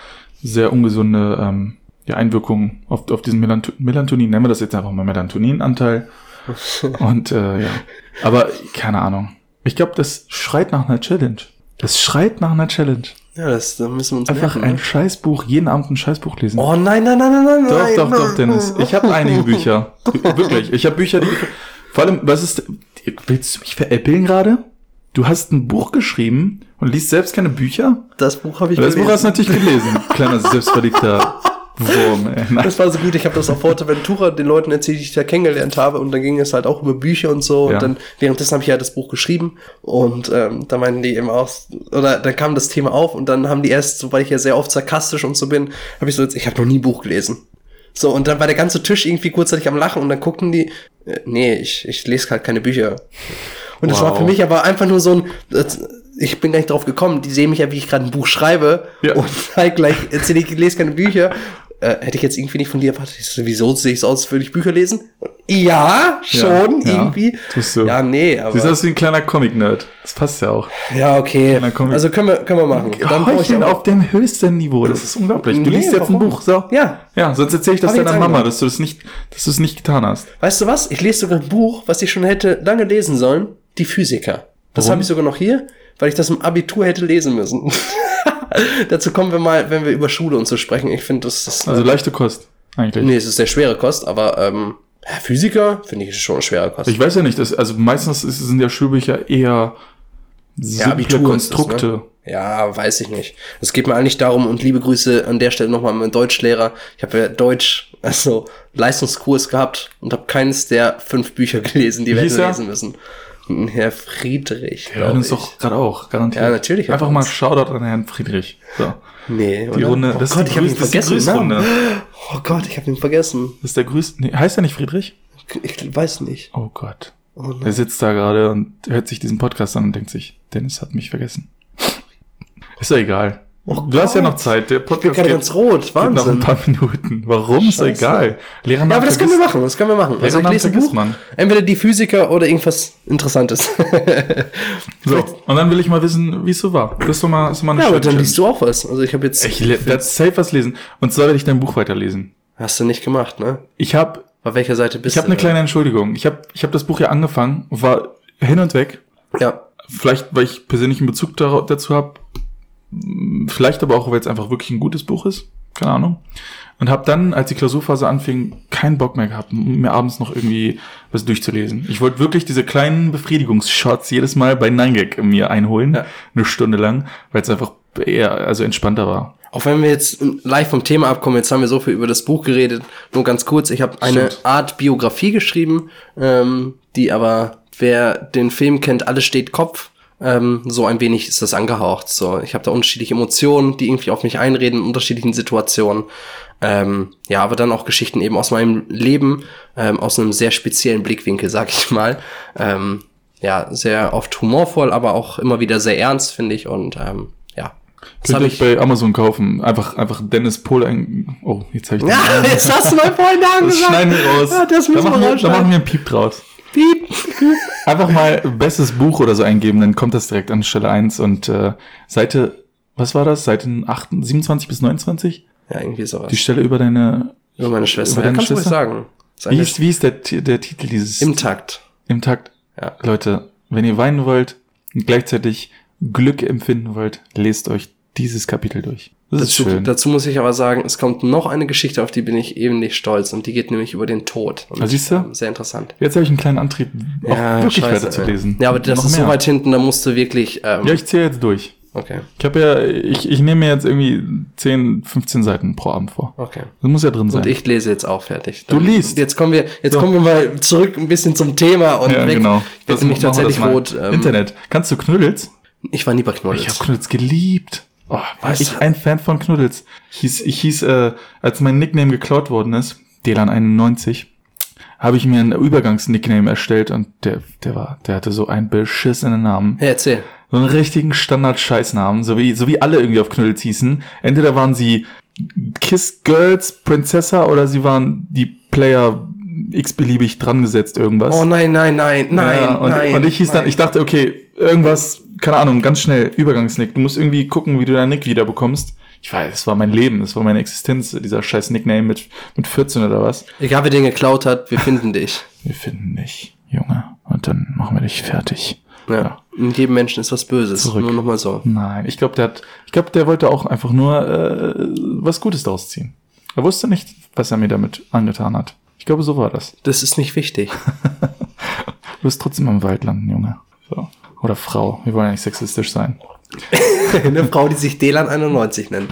sehr ungesunde ähm, ja, Einwirkungen auf, auf diesen Melanto Melatonin. Nennen wir das jetzt einfach mal Melatoninanteil. Und äh, ja. Aber keine Ahnung. Ich glaube, das schreit nach einer Challenge. Das schreit nach einer Challenge.
Ja, das, da müssen wir uns
Einfach
merken,
ein
ne?
Scheißbuch, jeden Abend ein Scheißbuch lesen.
Oh nein, nein, nein, nein, nein,
Doch,
nein.
doch,
nein,
doch, Dennis. Ich habe einige Bücher. Wirklich. Ich habe Bücher, die. Vor allem, was ist. Willst du mich veräppeln gerade? Du hast ein Buch geschrieben und liest selbst keine Bücher?
Das Buch habe ich
Das Buch
gelesen.
hast du natürlich gelesen. Kleiner selbstverliebter Wurm, ey. Nein.
Das war so gut, ich habe das auf Forteventura den Leuten erzählt, die ich da kennengelernt habe und dann ging es halt auch über Bücher und so
Ja.
und dann währenddessen habe ich ja das Buch geschrieben und ähm, da meinten die eben auch, oder dann kam das Thema auf und dann haben die erst, so weil ich ja sehr oft sarkastisch und so bin, habe ich so jetzt, ich habe noch nie ein Buch gelesen. So, und dann war der ganze Tisch irgendwie kurzzeitig am Lachen und dann guckten die, äh, nee, ich, ich lese halt keine Bücher. Und das
Wow.
war für mich aber einfach nur so ein, das, ich bin gar nicht drauf gekommen, die sehen mich ja, wie ich gerade ein Buch schreibe
Ja.
und halt gleich erzähle ich, lese keine Bücher. Äh, hätte ich jetzt irgendwie nicht von dir erwartet. Ich so, wieso sehe ich so aus, würde ich Bücher lesen? Ja, schon,
ja,
irgendwie.
tust du.
Ja, nee, aber.
Siehst du aus wie ein kleiner Comic-Nerd. Das passt ja auch.
Ja, okay. Also können wir, können wir machen. Dann
Heucheln auf dem höchsten Niveau. Das ist unglaublich. Du
Nee,
liest jetzt
warum?
ein Buch. So.
Ja.
Ja, sonst erzähle ich das
Hab
deiner Mama, dass du das nicht, dass du es nicht getan hast.
Weißt du was? Ich lese sogar ein Buch, was ich schon hätte lange lesen sollen. Die Physiker. Das habe ich sogar noch hier, weil ich das im Abitur hätte lesen müssen. Dazu kommen wir mal, wenn wir über Schule und so sprechen. Ich finde, das ist.
Also leichte Kost, eigentlich.
nee, es ist sehr schwere Kost, aber ähm, ja, Physiker finde ich schon eine schwere Kost.
Ich weiß ja nicht, das, also meistens ist, sind ja Schulbücher eher simple
ist es,
Konstrukte.
ne? Ja, weiß ich nicht. Es geht mir eigentlich darum, und liebe Grüße an der Stelle nochmal an meinen Deutschlehrer. Ich habe ja Deutsch, also Leistungskurs gehabt und habe keines der fünf Bücher gelesen, die wir hätten lesen müssen. Herr Friedrich. Glaub
hören uns
ich.
doch gerade auch, garantiert.
Ja, natürlich
Einfach mal. Shoutout an Herrn Friedrich. So.
Nee,
Die
oder?
Runde,
oh
das
Gott,
ist
ich
die
habe ihn
Grüß- das ist die
vergessen.
Grüßrunde.
Oh Gott, ich habe ihn vergessen.
Das ist der größte. Nee, heißt er nicht Friedrich?
Ich weiß nicht.
Oh Gott.
Oh.
Er sitzt da gerade und hört sich diesen Podcast an und denkt sich, Dennis hat mich vergessen. Ist ja egal. Du hast ja noch Zeit. Der
Ich bin
Podcast
gerade
geht,
ganz rot.
geht noch ein
Wahnsinn.
paar Minuten. Warum? Ist
Scheiße.
egal. Lehrernamen
Ja, aber das können wir machen. Das können wir machen. Also ich lese ein Buch.
man.
Entweder die Physiker oder irgendwas Interessantes.
So, und dann will ich mal wissen, wie es so war. Das ist doch mal, ist doch mal eine
ja, aber dann liest du auch was. Also ich habe jetzt.
Ich werde safe was lesen. Und zwar werde ich dein Buch weiterlesen.
Hast du nicht gemacht, ne?
Ich habe
Auf welcher Seite bist
ich hab
du?
eine kleine Entschuldigung. Ich habe ich hab das Buch ja angefangen, war hin und weg.
Ja.
Vielleicht, weil ich persönlichen Bezug dazu habe. Vielleicht aber auch, weil es einfach wirklich ein gutes Buch ist. Keine Ahnung. Und habe dann, als die Klausurphase anfing, keinen Bock mehr gehabt, mir abends noch irgendwie was durchzulesen. Ich wollte wirklich diese kleinen Befriedigungsshots jedes Mal bei 9gag mir einholen.
Ja.
Eine Stunde lang, weil es einfach eher, also entspannter war.
Auch wenn wir jetzt live vom Thema abkommen, jetzt haben wir so viel über das Buch geredet. Nur ganz kurz, ich habe eine
Stimmt.
Art Biografie geschrieben, ähm, die aber, wer den Film kennt, alles steht Kopf. Ähm, so ein wenig ist das angehaucht. So, ich habe da unterschiedliche Emotionen, die irgendwie auf mich einreden in unterschiedlichen Situationen. Ähm, ja, aber dann auch Geschichten eben aus meinem Leben, ähm, aus einem sehr speziellen Blickwinkel, sag ich mal. Ähm, ja, sehr oft humorvoll, aber auch immer wieder sehr ernst, finde ich. Und ähm, ja, das
Könnt ihr
ich.
bei Amazon kaufen. Einfach, einfach Dennis Pohl ein. Oh, jetzt habe ich den
Ja,
Namen.
jetzt hast du meinen vollen Namen
Das
gesagt.
schneiden wir raus.
Ja, das
da,
müssen wir
machen wir, da
rausschneiden.
machen wir einen Piep draus.
Piep.
Einfach mal bestes Buch oder so eingeben, dann kommt das direkt an Stelle 1 und äh, Seite, was war das? Seiten 8, 27 bis 29?
Ja, irgendwie sowas.
Die Stelle über deine,
Über meine Schwester.
über
Ja,
deine
kannst du ruhig
Schwester?
sagen.
Wie ist, wie ist der, der Titel dieses?
Im Takt.
Im Takt.
Ja.
Leute, wenn ihr weinen wollt und gleichzeitig Glück empfinden wollt, lest euch dieses Kapitel durch. Das ist
Dazu,
schön.
dazu muss ich aber sagen, es kommt noch eine Geschichte, auf die bin ich eben nicht stolz. Und die geht nämlich über den Tod. Und,
Ah, siehst du?
ähm, Sehr interessant.
Jetzt habe ich einen kleinen Antrieb, auch wirklich weiterzulesen.
Ja, aber das
Noch
ist so
mehr.
weit hinten, da musst du wirklich. Ähm,
Ja, ich zähle jetzt durch.
okay,
Ich habe ja, ich, ich nehme mir jetzt irgendwie 10, 15 Seiten pro Abend vor.
okay.
Das muss ja drin sein.
Und ich lese jetzt auch fertig.
Du liest?
Jetzt kommen wir, jetzt
So.
kommen wir mal zurück ein bisschen zum Thema und
ja,
weg.
genau.
Ich bin nämlich tatsächlich rot. Ähm,
Internet. Kannst du Knuddels?
Ich war nie bei Knuddels.
Ich habe Knuddels geliebt. Oh, war
Was?
ich ein Fan von Knuddels. Ich hieß, ich hieß äh, als mein Nickname geklaut worden ist, Delan91, habe ich mir einen Übergangsnickname erstellt und der, der war, der hatte so einen beschissenen Namen.
Ja, erzähl.
So einen richtigen Standard-Scheißnamen, so wie, so wie alle irgendwie auf Knuddels hießen. Entweder waren sie Kiss Girls, Princessa oder sie waren die Player x-beliebig dran gesetzt irgendwas.
Oh nein, nein, nein, nein,
ja, und,
nein.
und ich hieß dann,
nein.
ich dachte, okay, irgendwas, keine Ahnung, ganz schnell, Übergangsnick. Du musst irgendwie gucken, wie du deinen Nick wieder bekommst. Ich weiß, es war mein Leben, es war meine Existenz, dieser scheiß Nickname mit, mit 14 oder was.
Egal, wer den geklaut hat, wir finden dich.
Wir finden dich, Junge. Und dann machen wir dich fertig.
Ja. In jedem Menschen ist was Böses.
Zurück.
Nur nochmal so.
Nein, ich glaube, der hat, ich glaube, der wollte auch einfach nur äh, was Gutes daraus ziehen. Er wusste nicht, was er mir damit angetan hat. Ich glaube, so war das.
Das ist nicht wichtig.
Du wirst trotzdem im Wald landen, Junge. So. Oder Frau. Wir wollen ja nicht sexistisch sein.
Eine Frau, die sich Delan 91 nennt.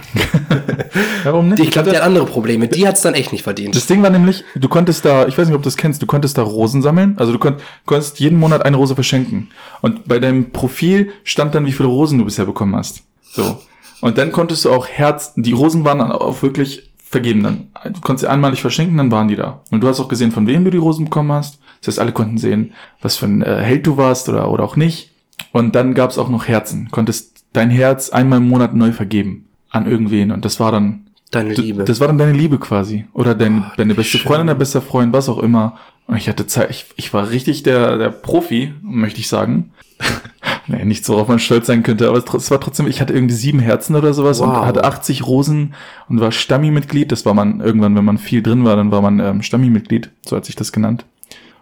Warum nicht?
Ich glaube, der hat andere Probleme. Die hat's dann echt nicht verdient.
Das Ding war nämlich, du konntest da, ich weiß nicht, ob du das kennst, du konntest da Rosen sammeln. Also du konnt, konntest jeden Monat eine Rose verschenken. Und bei deinem Profil stand dann, wie viele Rosen du bisher bekommen hast. So. Und dann konntest du auch Herz, die Rosen waren dann auch wirklich vergeben dann. Du konntest sie einmalig verschenken, dann waren die da. Und du hast auch gesehen, von wem du die Rosen bekommen hast. Das heißt, alle konnten sehen, was für ein äh, Held du warst oder, oder auch nicht. Und dann gab es auch noch Herzen. Konntest dein Herz einmal im Monat neu vergeben an irgendwen. Und das war dann
Deine Liebe.
Das war dann deine Liebe quasi. Oder dein, deine beste
schön.
Freundin, dein bester Freund, was auch immer. Und ich hatte Zeit, ich, ich war richtig der, der Profi, möchte ich sagen. nee, nicht so, worauf man stolz sein könnte, aber es, war trotzdem, ich hatte irgendwie sieben Herzen oder sowas
Wow.
und hatte 80 Rosen und war Stammi-Mitglied. Das war man irgendwann, wenn man viel drin war, dann war man ähm, Stammi-Mitglied, so hat sich das genannt.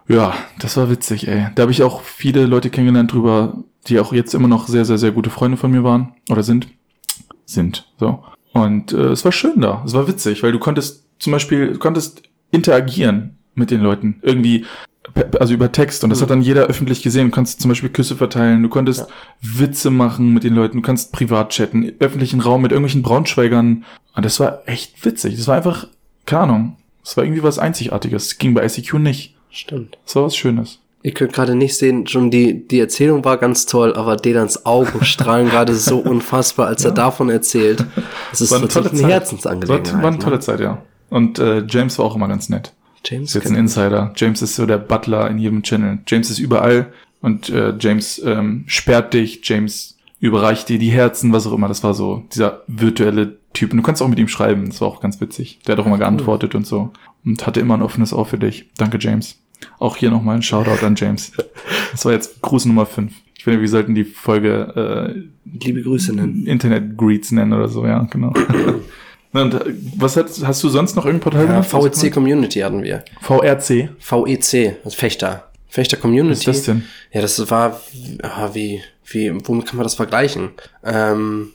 Ja, das war witzig, ey. Da habe ich auch viele Leute kennengelernt drüber, die auch jetzt immer noch sehr, sehr, sehr gute Freunde von mir waren oder sind. Sind, so. Und äh, es war schön da. Es war witzig, weil du konntest zum Beispiel, du konntest interagieren mit den Leuten. Irgendwie, also über Text. Und das hat dann jeder öffentlich gesehen. Du kannst zum Beispiel Küsse verteilen. Du konntest Witze machen mit den Leuten. Du kannst privat chatten. Öffentlichen Raum mit irgendwelchen Braunschweigern. Und das war echt witzig. Das war einfach, keine Ahnung. Das war irgendwie was Einzigartiges. Das ging bei ICQ nicht.
Stimmt.
Das war was Schönes.
Ihr könnt gerade nicht sehen, schon die, die Erzählung war ganz toll, aber Dedans Augen strahlen gerade so unfassbar, als er davon erzählt. Das ist
War eine tolle
eine
Zeit.
Herzensangelegenheit.
War, war eine
ne?
tolle Zeit, ja. Und äh, James war auch immer ganz nett.
James
ist jetzt ein. Insider. James ist so der Butler in jedem Channel. James ist überall und äh, James ähm, sperrt dich, James überreicht dir die Herzen, was auch immer. Das war so dieser virtuelle Typ. Und du kannst auch mit ihm schreiben. Das war auch ganz witzig. Der hat auch immer geantwortet und so. Und hatte immer ein offenes Ohr für dich. Danke, James. Auch hier nochmal ein Shoutout an James. Das war jetzt Gruß Nummer 5. Ich finde, wir sollten die Folge
Liebe Grüße nennen.
äh, Internet Greets nennen oder so, ja, genau. Und äh, was hat, hast du sonst noch irgendein Portal
Ja? VEC Community hatten wir.
VRC.
VEC, also Fechter. Fechter Community.
Was ist das denn?
Ja, das war, ah, wie, wie, womit kann man das vergleichen? Ähm,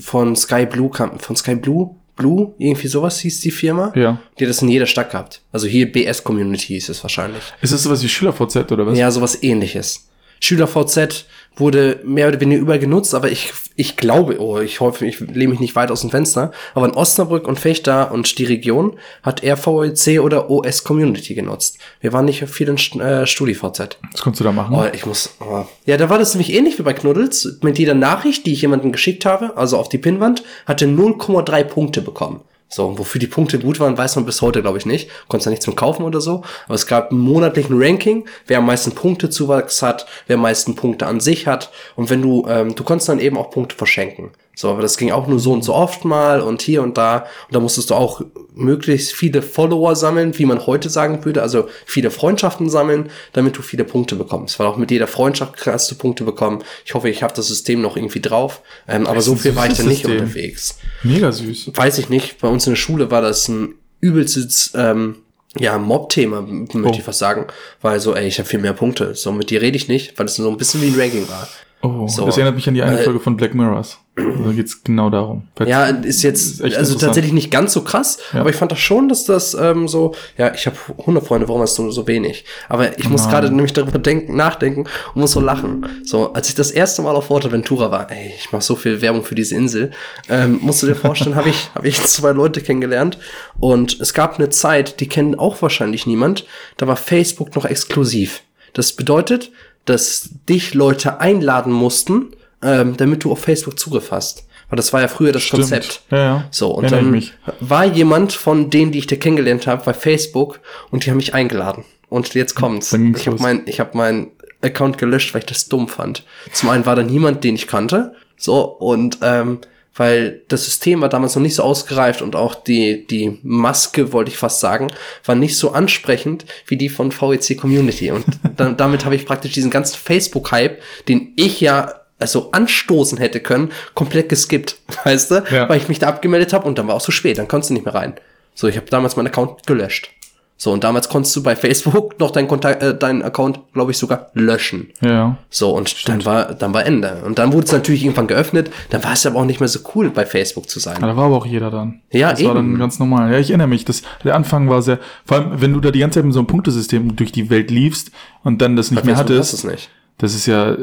von Sky Blue kam, von Sky Blue, Blue, irgendwie sowas hieß die Firma.
Ja.
Die hat das in jeder Stadt gehabt. Also hier BS Community hieß es wahrscheinlich.
Ist das sowas wie SchülerVZ oder was?
Ja, sowas ähnliches. SchülerVZ wurde mehr oder weniger überall genutzt, aber ich, ich glaube, oh, ich hoffe, ich lehne mich nicht weit aus dem Fenster, aber in Osnabrück und Fechter und die Region hat er VEC oder OS Community genutzt. Wir waren nicht viel in äh, StudiVZ.
Was konntest du da machen?
Oh, ich muss. Oh. Ja, da war das nämlich ähnlich wie bei Knuddels. Mit jeder Nachricht, die ich jemandem geschickt habe, also auf die Pinnwand, hatte 0,3 Punkte bekommen. So, wofür die Punkte gut waren, weiß man bis heute, glaube ich, nicht. Konntest ja nichts mit kaufen oder so. Aber es gab einen monatlichen Ranking, wer am meisten Punktezuwachs hat, wer am meisten Punkte an sich hat. Und wenn du, ähm, du konntest dann eben auch Punkte verschenken. So, aber das ging auch nur so und so oft mal und hier und da. Und da musstest du auch möglichst viele Follower sammeln, wie man heute sagen würde, also viele Freundschaften sammeln, damit du viele Punkte bekommst. Weil auch mit jeder Freundschaft kannst du Punkte bekommen. Ich hoffe, ich habe das System noch irgendwie drauf. Ähm, aber so viel war ich da nicht
System.
unterwegs.
Mega süß.
Weiß ich nicht. Bei uns in der Schule war das ein übelstes ähm, ja, Mob-Thema, möchte
Oh.
ich fast sagen. Weil so, ey, ich habe viel mehr Punkte. So, mit dir rede ich nicht, weil es so ein bisschen wie ein Ranking war.
Oh,
So.
das erinnert mich an die eine
Äh,
Folge von Black Mirrors. Da geht's genau darum. Falls-
Ja, ist jetzt
Ist
also tatsächlich nicht ganz so krass,
Ja.
aber ich fand das schon, dass das ähm, so, ja, ich habe 100 Freunde, warum hast du so wenig? Aber ich muss gerade nämlich darüber denken, nachdenken und muss so lachen. So, als ich das erste Mal auf Forteventura war, ey, ich mache so viel Werbung für diese Insel, ähm, musst du dir vorstellen, habe ich, hab ich zwei Leute kennengelernt und es gab eine Zeit, die kennen auch wahrscheinlich niemand, da war Facebook noch exklusiv. Das bedeutet, dass dich Leute einladen mussten, ähm, damit du auf Facebook Zugriff hast. Weil das war ja früher das
Stimmt.
Konzept.
Ja, ja.
So, und
Erinnere
dann
ich mich.
war jemand von denen, die ich da kennengelernt habe, bei Facebook und die haben mich eingeladen. Und jetzt kommt's. Ich habe mein, ich hab meinen Account gelöscht, weil ich das dumm fand. Zum einen war da niemand, den ich kannte. So, und ähm, weil das System war damals noch nicht so ausgereift und auch die, die Maske, wollte ich fast sagen, war nicht so ansprechend wie die von VEC Community. Und dann, damit habe ich praktisch diesen ganzen Facebook-Hype, den ich ja also anstoßen hätte können, komplett geskippt, weißt du?
Ja.
Weil ich mich da abgemeldet habe und dann war auch zu spät, dann konntest du nicht mehr rein. So, ich habe damals meinen Account gelöscht. So, und damals konntest du bei Facebook noch deinen Kontakt, äh, deinen Account, glaube ich, sogar löschen.
Ja.
So, und dann war, dann war Ende. Und dann wurde es natürlich irgendwann geöffnet, dann war es aber auch nicht mehr so cool, bei Facebook zu sein.
Ja, da war aber auch jeder dann.
Ja,
das war
eben.
dann ganz normal. Ja, ich erinnere mich. Das, der Anfang war sehr, vor allem, wenn du da die ganze Zeit mit so einem Punktesystem durch die Welt liefst und dann das nicht
Bei
mehr
Facebook
hattest.
es nicht.
Das ist ja,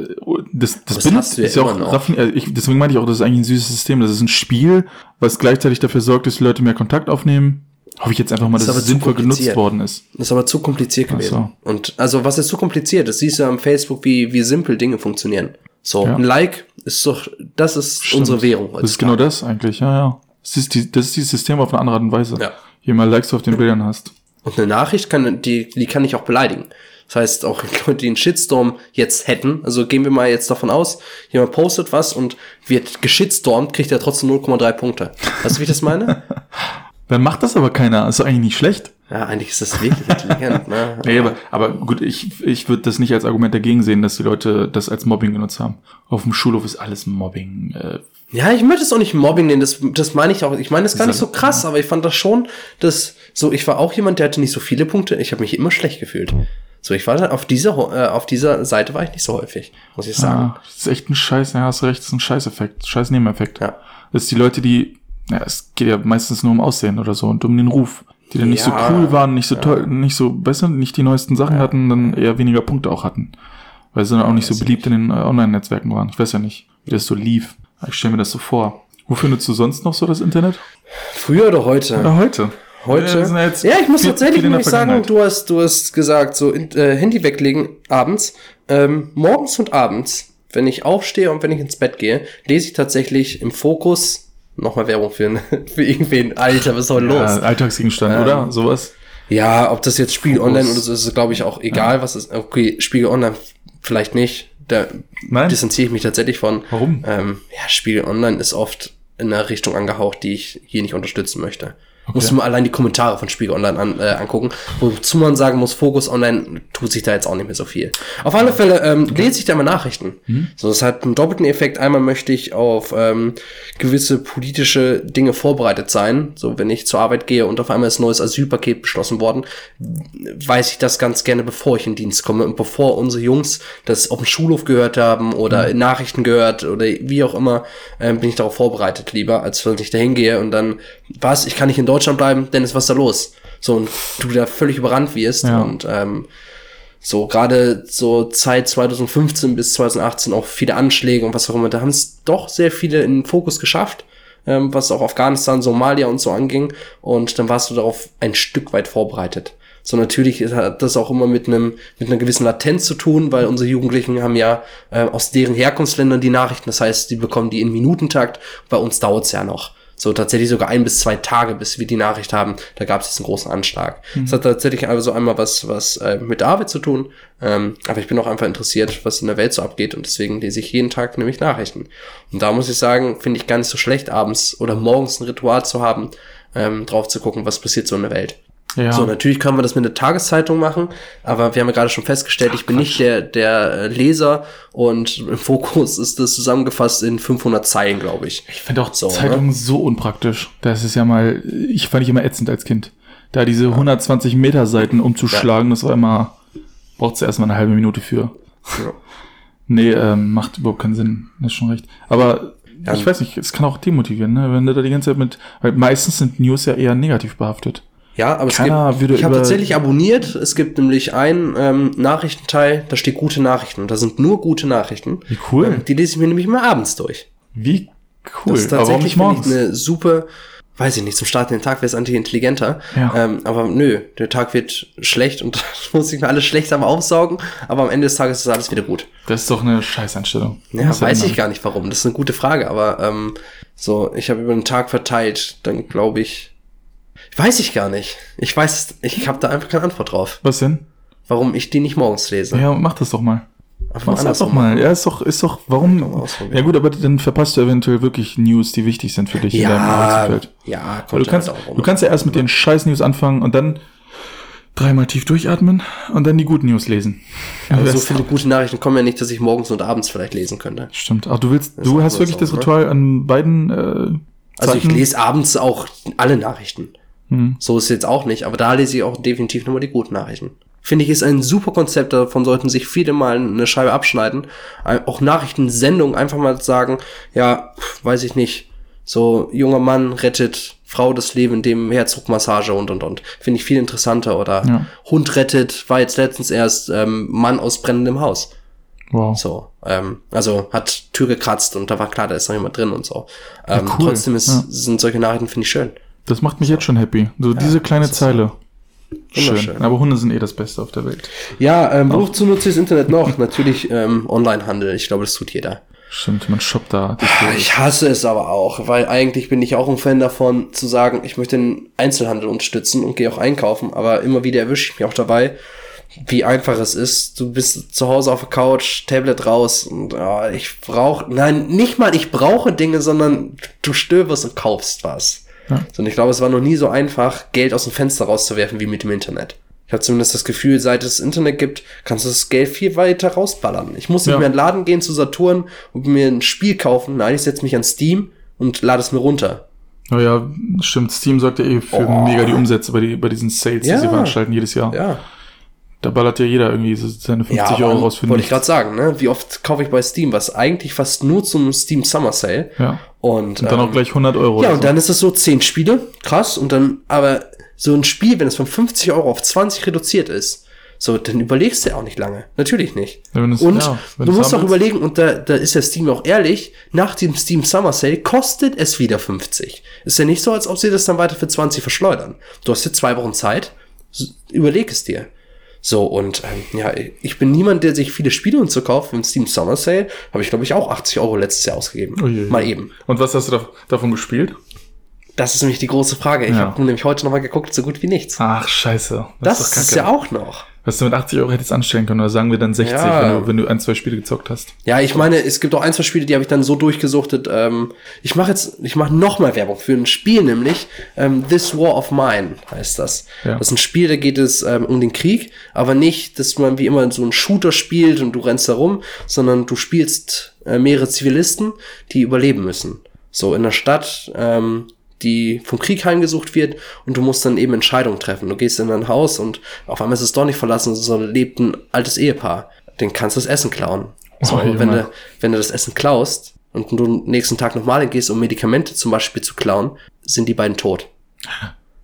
das, das,
das du ja
ist ja auch
immer noch.
raffin, äh, ich, deswegen meine ich auch, das ist eigentlich ein süßes System. Das ist ein Spiel, was gleichzeitig dafür sorgt, dass Leute mehr Kontakt aufnehmen. Hoffe ich jetzt einfach mal,
Das
dass es sinnvoll genutzt worden ist.
Das ist aber zu kompliziert gewesen.
so.
Und also was ist zu kompliziert? Das siehst du am Facebook, wie, wie simpel Dinge funktionieren. So,
Ja.
ein Like ist doch, das ist
Stimmt.
unsere Währung.
Das ist genau das eigentlich, ja, ja. Das ist, die, das ist dieses System auf eine andere Art und Weise.
Ja.
Je mehr Likes du auf den Bildern hast.
Und eine Nachricht kann, die, die kann ich auch beleidigen. Das heißt, auch Leute, die einen Shitstorm jetzt hätten, also gehen wir mal jetzt davon aus, jemand postet was und wird geschitstormt, kriegt er trotzdem 0,3 Punkte. Weißt du, wie ich das meine?
Dann macht das aber keiner. Ist doch eigentlich nicht schlecht.
Ja, eigentlich ist das wirklich intelligent, ne?
Nee, aber, aber gut, ich, ich würde das nicht als Argument dagegen sehen, dass die Leute das als Mobbing genutzt haben. Auf dem Schulhof ist alles Mobbing. Äh,
Ja, ich möchte es auch nicht Mobbing nennen, das, das meine ich auch. Ich meine das gar nicht so krass, aber ich fand das schon, dass so, ich war auch jemand, der hatte nicht so viele Punkte. Ich habe mich immer schlecht gefühlt. So, ich war da auf dieser, äh, auf dieser Seite war ich nicht so häufig, muss ich sagen.
ja, das ist echt ein Scheiß, ja, hast recht, das ist ein Scheißeffekt, scheiß Nebeneffekt.
Ja.
Das ist die Leute, die, ja, es geht ja meistens nur um Aussehen oder so und um den Ruf. Die dann nicht
Ja,
so cool waren, nicht so toll, nicht so besser, nicht die neuesten Sachen hatten, dann eher weniger Punkte auch hatten. Weil sie dann auch nicht so beliebt in den äh, Online-Netzwerken waren. Ich weiß ja nicht, wie das so lief. Ich stelle mir das so vor. Wofür nutzt du sonst noch so das Internet?
Früher oder heute?
Ja, heute.
Heute.
Ja
Ja, ich muss
viel-
tatsächlich nämlich sagen, du hast, du hast gesagt, so in, äh, Handy weglegen abends, ähm, morgens und abends, wenn ich aufstehe und wenn ich ins Bett gehe, lese ich tatsächlich im Fokus nochmal Werbung für, für irgendwen. Alter, was heute
Ja,
los?
Alltagsgegenstand,
Ähm,
oder? Sowas.
Ja, ob das jetzt Spiegel
Fokus.
Online oder so ist, glaube ich auch egal, was ist. Okay, Spiegel Online vielleicht nicht. Da
Nein.
distanziere ich mich tatsächlich von.
Warum?
Ähm, ja, Spiegel Online ist oft in einer Richtung angehaucht, die ich hier nicht unterstützen möchte. Musst du mal allein die Kommentare von Spiegel Online an, äh, angucken, wozu man sagen muss, Fokus Online tut sich da jetzt auch nicht mehr so viel. Auf alle Fälle ähm, lese ich da mal Nachrichten. So, das hat einen doppelten Effekt. Einmal möchte ich auf ähm, gewisse politische Dinge vorbereitet sein. So, wenn ich zur Arbeit gehe und auf einmal ist ein neues Asylpaket beschlossen worden, weiß ich das ganz gerne, bevor ich in Dienst komme und bevor unsere Jungs das auf dem Schulhof gehört haben oder in Nachrichten gehört oder wie auch immer, ähm, bin ich darauf vorbereitet lieber, als wenn ich da hingehe und dann, was, ich kann nicht in Deutschland bleiben, Dennis, was ist da los? So, und du da völlig überrannt wirst
Ja.
und ähm, so gerade so Zeit 2015 bis 2018 auch viele Anschläge und was auch immer, da haben es doch sehr viele in den Fokus geschafft, ähm, was auch Afghanistan, Somalia und so anging und dann warst du darauf ein Stück weit vorbereitet. So natürlich hat das auch immer mit einem mit einer gewissen Latenz zu tun, weil unsere Jugendlichen haben ja äh, aus deren Herkunftsländern die Nachrichten, das heißt, die bekommen die in Minutentakt. Bei uns dauert's ja noch. So tatsächlich sogar ein bis zwei Tage, bis wir die Nachricht haben. Da gab es jetzt einen großen Anschlag. Das hat tatsächlich also einmal was, was äh, mit der Arbeit zu tun. Ähm, aber ich bin auch einfach interessiert, was in der Welt so abgeht. Und deswegen lese ich jeden Tag nämlich Nachrichten. Und da muss ich sagen, finde ich gar nicht so schlecht, abends oder morgens ein Ritual zu haben, ähm, drauf zu gucken, was passiert so in der Welt.
Ja.
So, natürlich können wir das mit einer Tageszeitung machen, aber wir haben ja gerade schon festgestellt, ich bin nicht der, der äh, Leser und im Fokus ist das zusammengefasst in 500 Zeilen, glaube ich.
Ich finde auch
So,
Zeitungen so unpraktisch. Das ist ja mal, ich fand ich immer ätzend als Kind. Da diese 120 Meter Seiten umzuschlagen, das war immer, braucht erst mal eine halbe Minute für.
Ja.
Nee, ähm, macht überhaupt keinen Sinn. Das ist schon recht. Aber
Ja.
ich weiß nicht, es kann auch demotivieren, ne? wenn du da die ganze Zeit mit, weil meistens sind News ja eher negativ behaftet.
Ja, aber es
Keiner
gibt,
würde
ich habe tatsächlich abonniert, es gibt nämlich einen ähm, Nachrichtenteil, da steht gute Nachrichten und da sind nur gute Nachrichten.
Wie cool.
Die lese ich mir nämlich mal abends durch.
Wie cool.
Das ist
Aber warum
tatsächlich
nicht
eine super, weiß ich nicht, zum Start in den Tag wäre es eigentlich intelligenter.
Ja.
Ähm, aber nö, der Tag wird schlecht und dann muss ich mir alles schlecht am aufsaugen, aber am Ende des Tages ist alles wieder gut.
Das ist doch eine Scheißeinstellung.
Ja,
Muss
weiß ich gar nicht warum. Das ist eine gute Frage, aber ähm, so, ich habe über den Tag verteilt, dann glaube ich, weiß ich gar nicht. Ich weiß, ich habe da einfach keine Antwort drauf,
Was denn?
warum ich die nicht morgens lese.
Ja, mach das doch mal.
Einfach
Mach's
andersrum
einfach mal. Ja, ist doch, ist doch, warum? Ja gut, aber dann verpasst du eventuell wirklich News, die wichtig sind für dich in deinem
Ja,
Arbeitsumfeld.
ja, kommt
du kannst,
halt auch
du kannst ja erst mit den scheiß News anfangen und dann dreimal tief durchatmen und dann die guten News lesen.
aber so
Das-
viele gute Nachrichten kommen ja nicht, dass ich morgens und abends vielleicht lesen könnte.
Stimmt. Ach, du willst,
ist
du hast wirklich das? Ritual an beiden äh,
Also ich
Zeiten?
lese abends auch alle Nachrichten.
Hm.
So ist es jetzt auch nicht, aber da lese ich auch definitiv nochmal die guten Nachrichten. Finde ich, ist ein super Konzept, davon sollten sich viele mal eine Scheibe abschneiden. Auch Nachrichtensendungen einfach mal sagen, ja, weiß ich nicht, so junger Mann rettet Frau das Leben, indem Herzdruckmassage und und und. Finde ich viel interessanter. Oder
Ja.
Hund rettet, war jetzt letztens erst ähm, Mann aus brennendem Haus.
Wow.
So, ähm, also hat Tür gekratzt und da war klar, da ist noch jemand drin und so. Ähm,
cool.
Trotzdem ist,
Ja.
sind solche Nachrichten, finde ich schön.
Das macht mich jetzt schon happy. So diese kleine
so.
Zeile. Schön. Aber Hunde sind eh das Beste auf der Welt.
Ja, ähm, wozu nutze ich das Internet noch? Natürlich ähm, Onlinehandel. Ich glaube, das tut jeder.
Stimmt, man shoppt da.
Ich hasse es aber auch, weil eigentlich bin ich auch ein Fan davon, zu sagen, ich möchte den Einzelhandel unterstützen und gehe auch einkaufen, aber immer wieder erwische ich mich auch dabei, wie einfach es ist. Du bist zu Hause auf der Couch, Tablet raus und ah, ich brauche, nein, nicht mal ich brauche Dinge, sondern du stöberst und kaufst was.
Ja.
So, und ich glaube, es war noch nie so einfach, Geld aus dem Fenster rauszuwerfen wie mit dem Internet. Ich habe zumindest das Gefühl, seit es Internet gibt, kannst du das Geld viel weiter rausballern. Ich muss nicht
Ja.
mehr in den Laden gehen zu Saturn und mir ein Spiel kaufen. Nein, ich setze mich an Steam und lade es mir runter.
Naja, stimmt. Steam sorgt ja eh für
Oh.
mega die Umsätze bei, die, bei diesen Sales,
Ja.
die sie veranstalten jedes Jahr.
Ja.
Da ballert ja jeder irgendwie seine 50
ja,
Euro raus für
wollte ich gerade sagen, ne? Wie oft kaufe ich bei Steam was? Eigentlich fast nur zum Steam Summer Sale.
Ja.
Und,
Und dann
ähm,
auch gleich 100 Euro.
Ja, und dann ist es so 10 Spiele, krass, und dann, aber so ein Spiel, wenn es von 50 Euro auf 20 reduziert ist, so, dann überlegst du ja auch nicht lange. Natürlich nicht.
Ja, es-
und
ja,
du musst auch überlegen, und da, da ist ja Steam auch ehrlich, nach dem Steam Summer Sale kostet es wieder 50. Ist ja nicht so, als ob sie das dann weiter für 20 verschleudern. Du hast jetzt zwei Wochen Zeit, überleg es dir. So, und ähm, ja, ich bin niemand, der sich viele Spiele und so kauft. Im Steam Summer Sale habe ich, glaube ich, auch 80 Euro letztes Jahr ausgegeben.
Uiuiui.
Mal eben.
Und was hast du da, davon gespielt?
Das ist nämlich die große Frage. Ich
Ja.
habe nämlich heute nochmal geguckt, so gut wie nichts.
Ach, scheiße.
das
doch
ist,
kacke.
ja auch noch.
Was du mit 80 Euro hättest anstellen können, oder sagen wir dann 60,
Ja.
wenn, du, wenn du ein, zwei Spiele gezockt hast.
Ja, ich meine, es gibt auch ein, zwei Spiele, die habe ich dann so durchgesuchtet. Ähm, ich mache jetzt, ich mache nochmal Werbung für ein Spiel, nämlich ähm, This War of Mine heißt das.
Ja.
Das ist ein Spiel, da geht es ähm, um den Krieg, aber nicht, dass man wie immer so einen Shooter spielt und du rennst da rum, sondern du spielst äh, mehrere Zivilisten, die überleben müssen. So in der Stadt, ähm, die vom Krieg heimgesucht wird und du musst dann eben Entscheidungen treffen. Du gehst in ein Haus und auf einmal ist es doch nicht verlassen, sondern lebt ein altes Ehepaar. Den kannst du das Essen klauen. So, und wenn du, wenn du das Essen klaust und du nächsten Tag nochmal hingehst, um Medikamente zum Beispiel zu klauen, sind die beiden tot.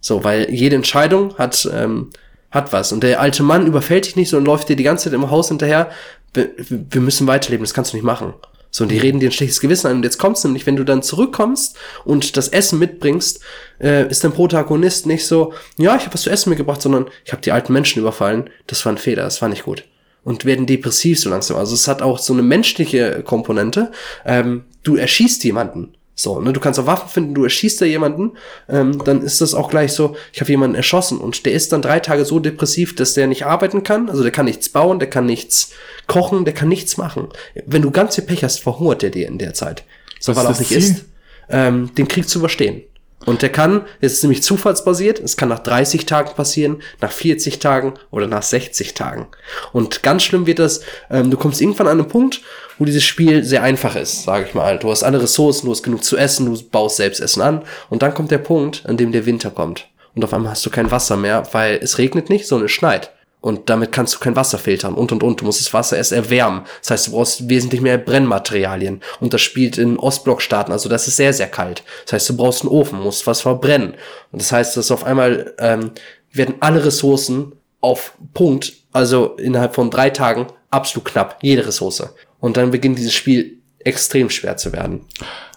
So, weil jede Entscheidung hat, ähm, hat was. Und der alte Mann überfällt dich nicht, sondern läuft dir die ganze Zeit im Haus hinterher. Wir, wir müssen weiterleben, das kannst du nicht machen. So, und die reden dir ein schlechtes Gewissen an. Und jetzt kommt's nämlich, wenn du dann zurückkommst und das Essen mitbringst, äh, ist dein Protagonist nicht so, ja, ich habe was zu essen mitgebracht, sondern ich habe die alten Menschen überfallen. Das war ein Fehler, das war nicht gut. Und werden depressiv so langsam. Also es hat auch so eine menschliche Komponente. Ähm, du erschießt jemanden. So, ne, du kannst auch Waffen finden, du erschießt da jemanden, ähm, dann ist das auch gleich so, ich habe jemanden erschossen und der ist dann drei Tage so depressiv, dass der nicht arbeiten kann, also der kann nichts bauen, der kann nichts kochen, der kann nichts machen. Wenn du ganz viel Pech hast, verhungert der dir in der Zeit. So,
Was
weil er
ist
auch nicht
Ziel?
isst, ähm, den Krieg zu überstehen. Und der kann, es ist nämlich zufallsbasiert, es kann nach 30 Tagen passieren, nach 40 Tagen oder nach 60 Tagen. Und ganz schlimm wird das, ähm, du kommst irgendwann an einen Punkt, wo dieses Spiel sehr einfach ist, sage ich mal. Du hast alle Ressourcen, du hast genug zu essen, du baust selbst Essen an. Und dann kommt der Punkt, an dem der Winter kommt. Und auf einmal hast du kein Wasser mehr, weil es regnet nicht, sondern es schneit. Und damit kannst du kein Wasser filtern und und und. Du musst das Wasser erst erwärmen. Das heißt, du brauchst wesentlich mehr Brennmaterialien. Und das spielt in Ostblockstaaten. Also das ist sehr, sehr kalt. Das heißt, du brauchst einen Ofen, musst was verbrennen. Und das heißt, dass auf einmal ähm, werden alle Ressourcen auf Punkt, also innerhalb von drei Tagen, absolut knapp. Jede Ressource. Und dann beginnt dieses Spiel extrem schwer zu werden.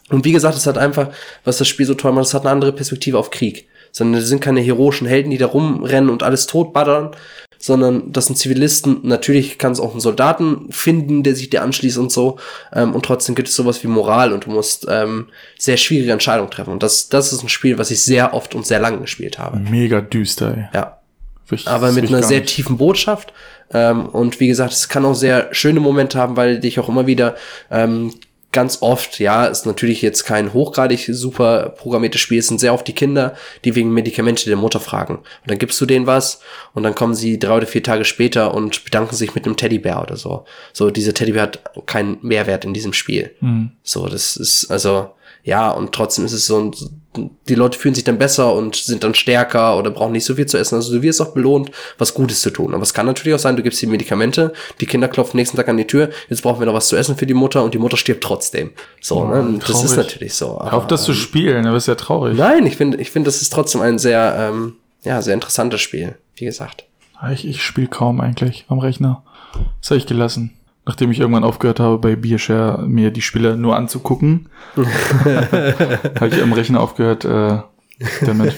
Und wie gesagt, es hat einfach, was das Spiel so toll macht, es hat eine andere Perspektive auf Krieg. Sondern es sind keine heroischen Helden, die da rumrennen und alles totbaddern, sondern das sind Zivilisten. Natürlich kann es auch einen Soldaten finden, der sich dir anschließt und so. Ähm, und trotzdem gibt es sowas wie Moral und du musst ähm, sehr schwierige Entscheidungen treffen. Und das, das ist ein Spiel, was ich sehr oft und sehr lange gespielt habe.
Mega düster, ey.
Ja.
Wirklich,
Aber mit
ich
einer sehr
nicht.
tiefen Botschaft. Ähm, und wie gesagt, es kann auch sehr schöne Momente haben, weil dich auch immer wieder ähm, ganz oft, ja, ist natürlich jetzt kein hochgradig super programmiertes Spiel, es sind sehr oft die Kinder, die wegen Medikamente der Mutter fragen. Und dann gibst du denen was und dann kommen sie drei oder vier Tage später und bedanken sich mit einem Teddybär oder so. So, dieser Teddybär hat keinen Mehrwert in diesem Spiel. So, das ist, also, ja, und trotzdem ist es so, ein, die Leute fühlen sich dann besser und sind dann stärker oder brauchen nicht so viel zu essen. Also du wirst auch belohnt, was Gutes zu tun. Aber es kann natürlich auch sein, du gibst die Medikamente, die Kinder klopfen nächsten Tag an die Tür, jetzt brauchen wir noch was zu essen für die Mutter und die Mutter stirbt trotzdem. So, ne? Das ist
traurig.
natürlich so.
Hör auf das zu spielen, aber ist ja traurig.
Nein, ich finde, ich finde, das ist trotzdem ein sehr, ähm, ja, sehr interessantes Spiel, wie gesagt.
Ich, ich spiele kaum eigentlich am Rechner. Das habe ich gelassen. Nachdem ich irgendwann aufgehört habe, bei Beershare mir die Spiele nur anzugucken, habe ich am Rechner aufgehört äh, damit.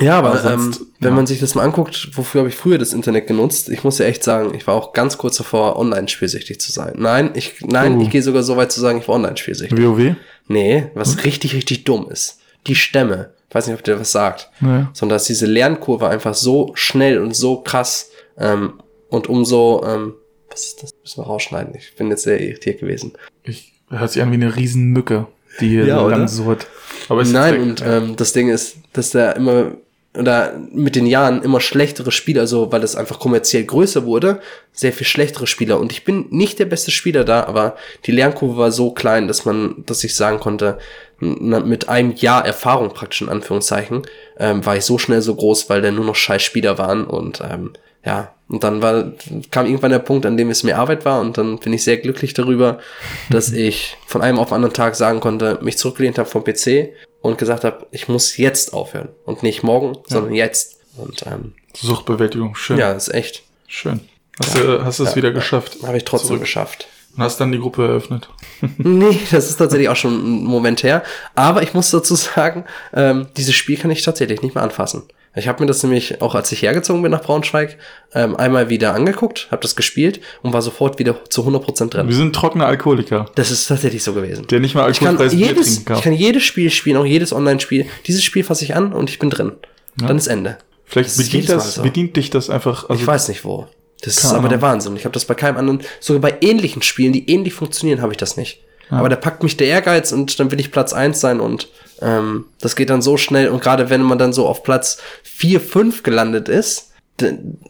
Ja, aber,
Aber sonst,
ähm, wenn
ja.
man sich das mal anguckt, wofür habe ich früher das Internet genutzt? Ich muss ja echt sagen, ich war auch ganz kurz davor, online-spielsüchtig zu sein. Nein, ich, nein,
Oh.
ich gehe sogar so weit zu sagen, ich war online-spielsüchtig.
WoW?
Nee, was richtig, richtig dumm ist. Die Stämme. Ich weiß nicht, ob dir das sagt.
Nee.
Sondern dass diese Lernkurve einfach so schnell und so krass ähm, und umso, ähm, was ist das? Müssen wir rausschneiden. Ich bin jetzt sehr irritiert gewesen.
Ich hört sich an wie eine Riesenmücke. Die
Ja, oder?
Langsurt. Aber ist
Nein, und ähm, das Ding ist, dass der immer oder mit den Jahren immer schlechtere Spieler, also weil es einfach kommerziell größer wurde, sehr viel schlechtere Spieler. Und ich bin nicht der beste Spieler da, aber die Lernkurve war so klein, dass man, dass ich sagen konnte, mit einem Jahr Erfahrung praktisch in Anführungszeichen, ähm, war ich so schnell so groß, weil da nur noch scheiß Spieler waren und ähm, ja, und dann war, kam irgendwann der Punkt, an dem es mir Arbeit war und dann bin ich sehr glücklich darüber, dass ich von einem auf den anderen Tag sagen konnte, mich zurückgelehnt habe vom PC und gesagt habe, ich muss jetzt aufhören und nicht morgen, sondern jetzt. Und ähm,
Suchtbewältigung, schön.
ja, ist echt.
Schön. Hast du hast du es
Ja,
wieder
ja.
geschafft?
Habe ich trotzdem
Zurück.
geschafft.
Und hast dann die Gruppe eröffnet.
Nee, das ist tatsächlich auch schon ein Moment her. Aber ich muss dazu sagen, ähm, dieses Spiel kann ich tatsächlich nicht mehr anfassen. Ich habe mir das nämlich auch, als ich hergezogen bin nach Braunschweig, ähm, einmal wieder angeguckt, habe das gespielt und war sofort wieder zu 100% drin.
Wir sind trockener Alkoholiker,
Das ist tatsächlich so gewesen.
der nicht mal
Ich kann,
alkoholfreies Bier
jedes,
trinken kann.
ich kann jedes Spiel spielen, auch jedes Online-Spiel. Dieses Spiel fasse ich an und ich bin drin. Dann ist Ende.
Vielleicht
Das
bedient, das,
so.
bedient dich das einfach. Also
Ich weiß nicht wo. Das ist aber der. Wahnsinn. Ich habe das bei keinem anderen, sogar bei ähnlichen Spielen, die ähnlich funktionieren, habe ich das nicht. Aber da packt mich der Ehrgeiz und dann will ich Platz eins sein und ähm, das geht dann so schnell und gerade wenn man dann so auf Platz vier fünf gelandet ist,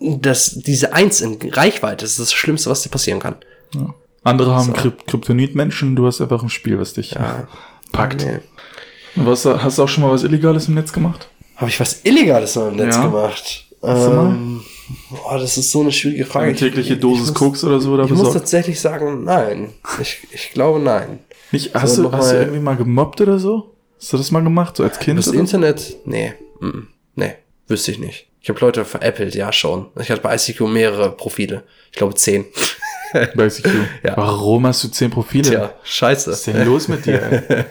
dass diese Eins in Reichweite ist das Schlimmste, was dir passieren kann.
andere haben
So.
Kryp Kryptonit-Menschen, du hast einfach ein Spiel, was dich packt.
Nee.
Was, hast du auch schon mal was Illegales im Netz gemacht?
Habe ich was Illegales im Netz
Ja.
gemacht? Ähm, boah, das ist so eine schwierige Frage.
Eine tägliche
Ich-
Dosis
ich muss-
Koks oder so oder
Ich muss
besorgt?
tatsächlich sagen, nein. Ich, ich glaube, nein.
Nicht, hast,
So,
du, hast du
mal-
irgendwie mal gemobbt oder so? Hast du das mal gemacht, so als Kind?
Das? Internet? Nee. Mm, nee, wüsste ich nicht. Ich habe Leute veräppelt, ja schon. Ich hatte bei ICQ mehrere Profile. Ich glaube zehn.
Bei ICQ.
Ja.
Warum hast du zehn Profile?
Tja, scheiße.
Was ist denn los mit dir, ey?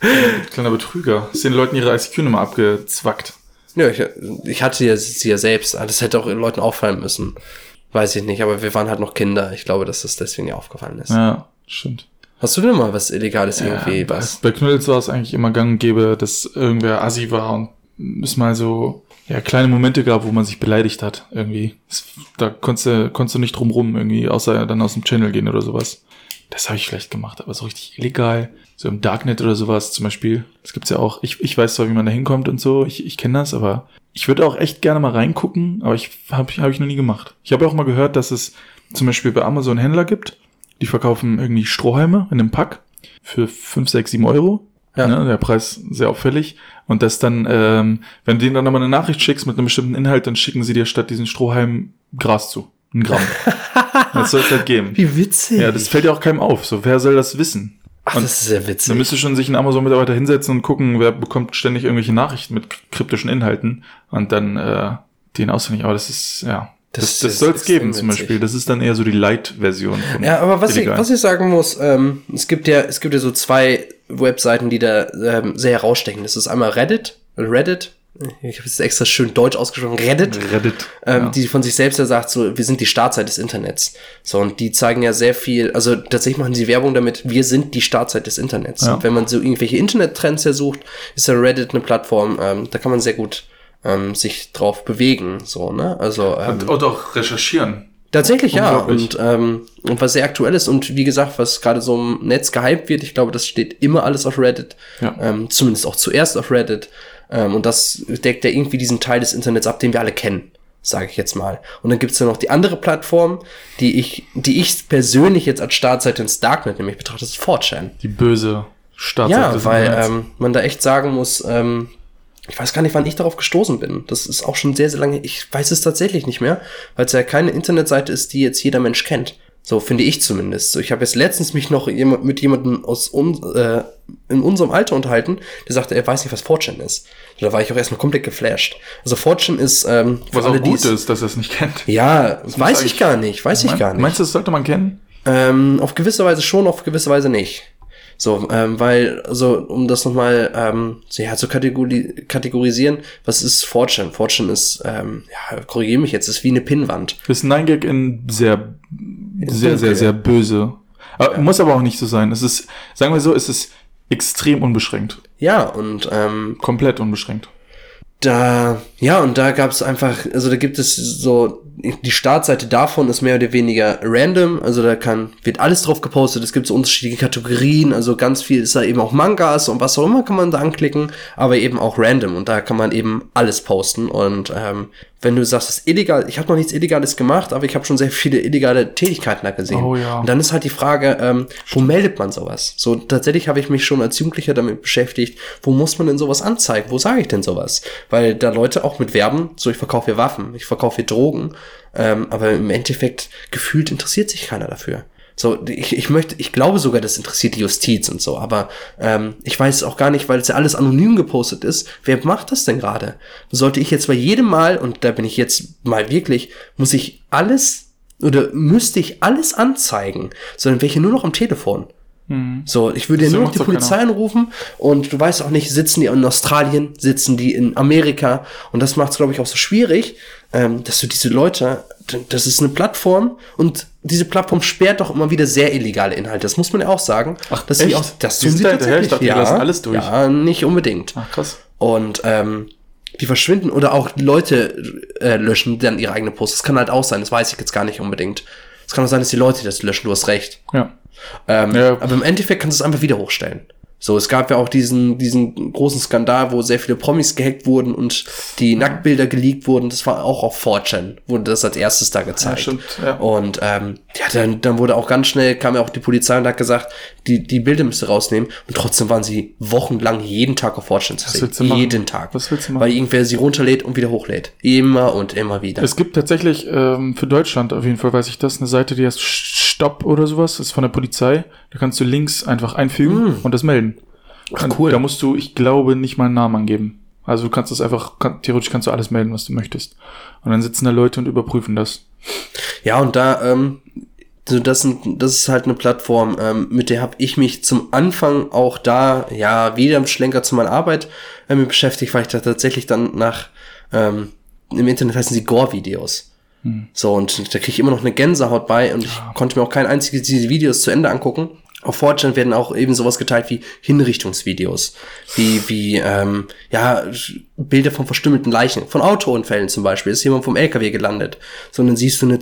Kleiner Betrüger. Hast den Leuten ihre ICQ-Nummer abgezwackt.
Ja, ich, ich hatte ja, sie ja selbst. Das hätte auch Leuten auffallen müssen. Weiß ich nicht, aber wir waren halt noch Kinder. Ich glaube, dass das deswegen ja aufgefallen ist.
Ja, stimmt.
Hast du denn mal was Illegales irgendwie?
Ja,
was?
Bei Knuddels war es eigentlich immer gang und gäbe, dass irgendwer assi war und es mal so ja, kleine Momente gab, wo man sich beleidigt hat irgendwie. Da konntest du, konntest du nicht drum rum irgendwie, außer dann aus dem Channel gehen oder sowas. Das habe ich vielleicht gemacht, aber so richtig illegal. So im Darknet oder sowas zum Beispiel. Das gibt's ja auch. Ich, ich weiß zwar, wie man da hinkommt und so. Ich, ich kenne das, aber ich würde auch echt gerne mal reingucken, aber ich habe hab ich noch nie gemacht. Ich habe auch mal gehört, dass es zum Beispiel bei Amazon Händler gibt, die verkaufen irgendwie Strohhalme in einem Pack für 5, 6, 7 Euro.
Ja.
Ne, der Preis sehr auffällig. Und das dann, ähm, wenn du denen dann nochmal eine Nachricht schickst mit einem bestimmten Inhalt, dann schicken sie dir statt diesen Strohhalm Gras zu. Ein Gramm. das soll es halt geben.
Wie witzig.
Ja, das fällt ja auch keinem auf. So, wer soll das wissen?
Ach, das ist sehr witzig.
Da müsste schon sich ein Amazon-Mitarbeiter hinsetzen und gucken, wer bekommt ständig irgendwelche Nachrichten mit kryptischen Inhalten und dann äh, den auswendig. Aber das ist, ja. Das,
Das
das, soll es geben zum. Beispiel. Das ist dann eher so die Light-Version
Ja, aber was ich, was ich sagen muss, ähm, es gibt ja, es gibt ja so zwei Webseiten, die da ähm, sehr herausstechen. Das ist einmal Reddit, Reddit, ich habe es extra schön deutsch ausgesprochen, Reddit,
Reddit.
ähm,
ja.
die von sich selbst ja sagt, so, wir sind die Startzeit des Internets. So, und die zeigen ja sehr viel, also tatsächlich machen sie Werbung damit, wir sind die Startzeit des Internets.
Ja.
Und wenn man so irgendwelche Internettrends ja sucht, ist ja Reddit eine Plattform, ähm, da kann man sehr gut ähm, sich drauf bewegen, so, ne? Also, ähm,
und, und auch recherchieren.
Tatsächlich ja. Und, ähm, und was sehr aktuell ist und wie gesagt, was gerade so im Netz gehypt wird, ich glaube, das steht immer alles auf Reddit.
Ja.
Ähm, zumindest auch zuerst auf Reddit. Ähm, und das deckt ja irgendwie diesen Teil des Internets ab, den wir alle kennen, sage ich jetzt mal. Und dann gibt's ja noch die andere Plattform, die ich, die ich persönlich jetzt als Startseite ins Darknet nämlich betrachte, das ist 4chan.
Die böse Startseite
Ja, weil ähm, man da echt sagen muss, ähm, ich weiß gar nicht, wann ich darauf gestoßen bin. Das ist auch schon sehr, sehr lange. Ich weiß es tatsächlich nicht mehr, weil es ja keine Internetseite ist, die jetzt jeder Mensch kennt. So finde ich zumindest. So, ich habe jetzt letztens mich noch jemand, mit jemandem aus un, äh, in unserem Alter unterhalten, der sagte, er weiß nicht, was 4chan ist. Da war ich auch erstmal komplett geflasht. Also 4chan ist ähm,
Was auch
alle,
gut ist, dass er es nicht kennt.
Ja, weiß ich gar nicht, weiß ich gar nicht.
Meinst du, das sollte man kennen?
Ähm, auf gewisse Weise schon, auf gewisse Weise nicht. So, ähm, weil, also, um das nochmal ähm, so, ja, zu kategori kategorisieren, was ist 4chan? 4chan ist, ähm, ja, korrigiere mich jetzt, ist wie eine Pinnwand.
Das ist ein Nein-Gag in sehr, sehr, sehr, sehr böse. Aber, Muss aber auch nicht so sein. Es ist, sagen wir so, es ist extrem unbeschränkt.
Ja, und ähm,
Komplett unbeschränkt.
da, ja, und da gab es einfach, also da gibt es so die Startseite davon ist mehr oder weniger random, also da kann, wird alles drauf gepostet, es gibt so unterschiedliche Kategorien, also ganz viel ist da eben auch Mangas und was auch immer kann man da anklicken, aber eben auch random und da kann man eben alles posten und ähm, wenn du sagst, es ist illegal, ich habe noch nichts Illegales gemacht, aber ich habe schon sehr viele illegale Tätigkeiten da gesehen.
Oh ja.
Und dann ist halt die Frage, ähm, wo meldet man sowas? So tatsächlich habe ich mich schon als Jugendlicher damit beschäftigt, wo muss man denn sowas anzeigen? Wo sage ich denn sowas? Weil da Leute auch mit werben, so ich verkaufe hier Waffen, ich verkaufe hier Drogen, ähm, aber im Endeffekt gefühlt interessiert sich keiner dafür. So, ich, ich möchte, ich glaube sogar, das interessiert die Justiz und so, aber ähm, ich weiß auch gar nicht, weil es ja alles anonym gepostet ist. Wer macht das denn gerade? Sollte ich jetzt bei jedem Mal, und da bin ich jetzt mal wirklich, muss ich alles oder müsste ich alles anzeigen, sondern welche nur noch am Telefon. So, ich würde ja nur noch die
doch keiner.
Polizei anrufen und du weißt auch nicht, sitzen die in Australien, sitzen die in Amerika und das macht es, glaube ich, auch so schwierig, ähm, dass du diese Leute, das ist eine Plattform und diese Plattform sperrt doch immer wieder sehr illegale Inhalte. Das muss man ja auch sagen. Ach, dass
echt?
auch, das tun sie tatsächlich.
dachte, die lassen alles durch.
Ja, nicht unbedingt.
Ach, krass.
Und ähm, die verschwinden oder auch Leute äh, löschen dann ihre eigene Posts. Das kann halt auch sein, das weiß ich jetzt gar nicht unbedingt. Es kann auch sein, dass die Leute das löschen, du hast recht.
Ja.
Ähm,
Ja.
Aber im Endeffekt kannst du es einfach wieder hochstellen. So, es gab ja auch diesen, diesen großen Skandal, wo sehr viele Promis gehackt wurden und die Nacktbilder geleakt wurden. Das war auch auf 4chan, wurde das als erstes da gezeigt.
stimmt, ja.
Und ähm, ja, dann, dann wurde auch ganz schnell, kam ja auch die Polizei und hat gesagt, die, die Bilder müsst ihr rausnehmen. Und trotzdem waren sie wochenlang jeden Tag auf 4chan zu sehen. Jeden Tag.
Was willst du machen?
Weil irgendwer sie runterlädt und wieder hochlädt. Immer und immer wieder.
Es gibt tatsächlich ähm, für Deutschland auf jeden Fall, weiß ich das, eine Seite, die heißt Stopp oder sowas, das ist von der Polizei. Da kannst du Links einfach einfügen und das melden.
Ach, cool.
Da musst du, ich glaube, nicht mal einen Namen angeben. Also du kannst das einfach, kann, theoretisch kannst du alles melden, was du möchtest. Und dann sitzen da Leute und überprüfen das.
Ja, und da, ähm, so das, sind, das ist halt eine Plattform, ähm, mit der habe ich mich zum Anfang auch da, ja, wieder im Schlenker zu meiner Arbeit äh, mit beschäftigt, weil ich da tatsächlich dann nach, ähm, im Internet heißen sie Gore-Videos. So, und da kriege ich immer noch eine Gänsehaut bei und ich konnte mir auch kein einziges dieser Videos zu Ende angucken. Auf 4chan werden auch eben sowas geteilt wie Hinrichtungsvideos, wie, wie, ähm, ja, Bilder von verstümmelten Leichen, von Autounfällen zum Beispiel, ist jemand vom LKW gelandet, so, und dann siehst du eine,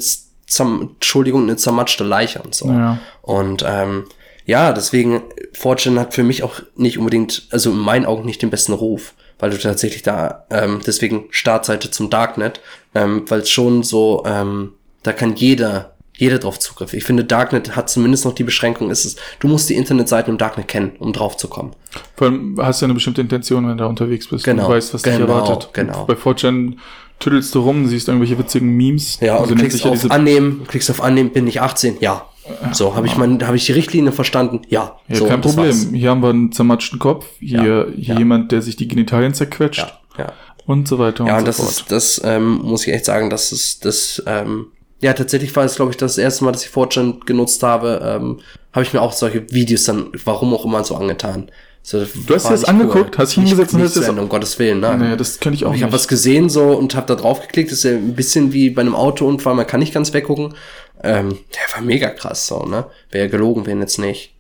zerm, Entschuldigung, eine zermatschte Leiche und so.
Ja.
Und, ähm, ja, deswegen, 4chan hat für mich auch nicht unbedingt, also in meinen Augen nicht den besten Ruf, weil du tatsächlich da, ähm, deswegen Startseite zum Darknet, ähm, weil es schon so, ähm, da kann jeder, jeder drauf Zugriff. Ich finde, Darknet hat zumindest noch die Beschränkung, ist es, du musst die Internetseiten im Darknet kennen, um drauf zu kommen.
Vor allem hast du eine bestimmte Intention, wenn du da unterwegs bist.
Genau.
Und du weißt, was dich
Genau,
erwartet.
genau.
Bei 4chan tüttelst du rum, siehst irgendwelche witzigen Memes.
Ja, und
Also
du klickst
ja
auf
diese-
Annehmen, klickst auf Annehmen, bin ich 18? Ja. So, habe ich mein, habe ich die Richtlinie verstanden? Ja.
Ja,
so,
kein Problem.
war's.
Hier haben wir einen zermatschten Kopf, hier,
Ja,
hier
ja.
jemand, der sich die Genitalien zerquetscht
Ja,
und so weiter
Ja,
und
und das
so fort.
ist, das ähm, muss ich echt sagen, das ist, das, ähm, ja, tatsächlich war es, glaube ich, das erste Mal, dass ich 4chan genutzt habe, ähm, habe ich mir auch solche Videos dann, warum auch immer, so angetan. So,
Du hast dir das angeguckt? Hast dich hingesetzt und hast das-
um Gottes Willen, ne?
Nee, das könnte ich auch
ich
nicht.
habe was gesehen so und habe da drauf geklickt. Das ist ja ein bisschen wie bei einem Autounfall, man kann nicht ganz weggucken. Ähm, der war mega krass so, ne? Wäre gelogen, wenn jetzt nicht.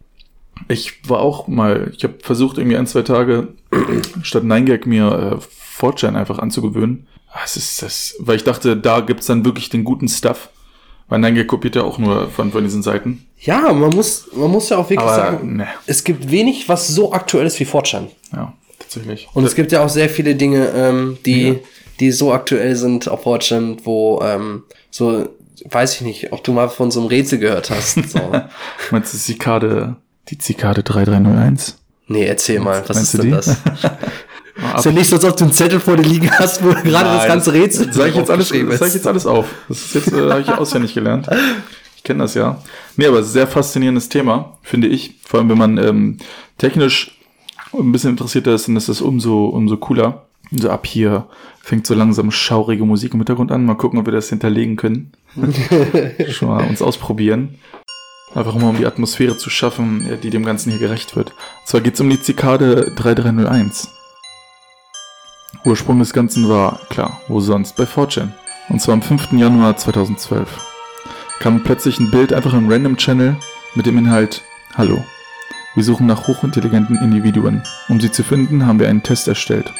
Ich war auch mal, ich habe versucht, irgendwie ein, zwei Tage statt 9gag mir äh, 4chan einfach anzugewöhnen. Ah, Es ist das, weil ich dachte, da gibt's dann wirklich den guten Stuff. Weil 9gag kopiert ja auch nur von, von diesen Seiten.
Ja, man muss, man muss ja auch wirklich
Aber,
sagen,
ne.
es gibt wenig, was so aktuell ist wie 4chan.
Ja, tatsächlich.
Und es gibt ja auch sehr viele Dinge, ähm, die,
Ja.
die so aktuell sind auf 4chan, wo, ähm, so, weiß ich nicht, ob du mal von so einem Rätsel gehört hast. So.
Meinst du Zikade, die Zikade 3301?
nee, erzähl mal, was
Meinst
ist
du
denn
die?
das? ist ja nicht so, als ob du einen Zettel vor dir liegen hast, wo gerade das
Nein.
ganze Rätsel
Sag ich jetzt alles,
aufgeschrieben
sag ich jetzt alles auf. Das ist jetzt, äh, habe ich auswendig gelernt. Ich kenne das ja. Nee, aber sehr faszinierendes Thema, finde ich. Vor allem, wenn man ähm, technisch ein bisschen interessierter ist, dann ist das umso, umso cooler. So ab hier fängt so langsam schaurige Musik im Hintergrund an. Mal gucken, ob wir das hinterlegen können. Schon mal uns ausprobieren. Einfach mal um die Atmosphäre zu schaffen, die dem Ganzen hier gerecht wird. Und zwar geht's um die Zikade 3301. Ursprung des Ganzen war, klar, wo sonst, bei 4chan. Und zwar am 5. Januar 2012. Kam plötzlich ein Bild einfach im Random Channel mit dem Inhalt Hallo. Wir suchen nach hochintelligenten Individuen. Um sie zu finden, haben wir einen Test erstellt.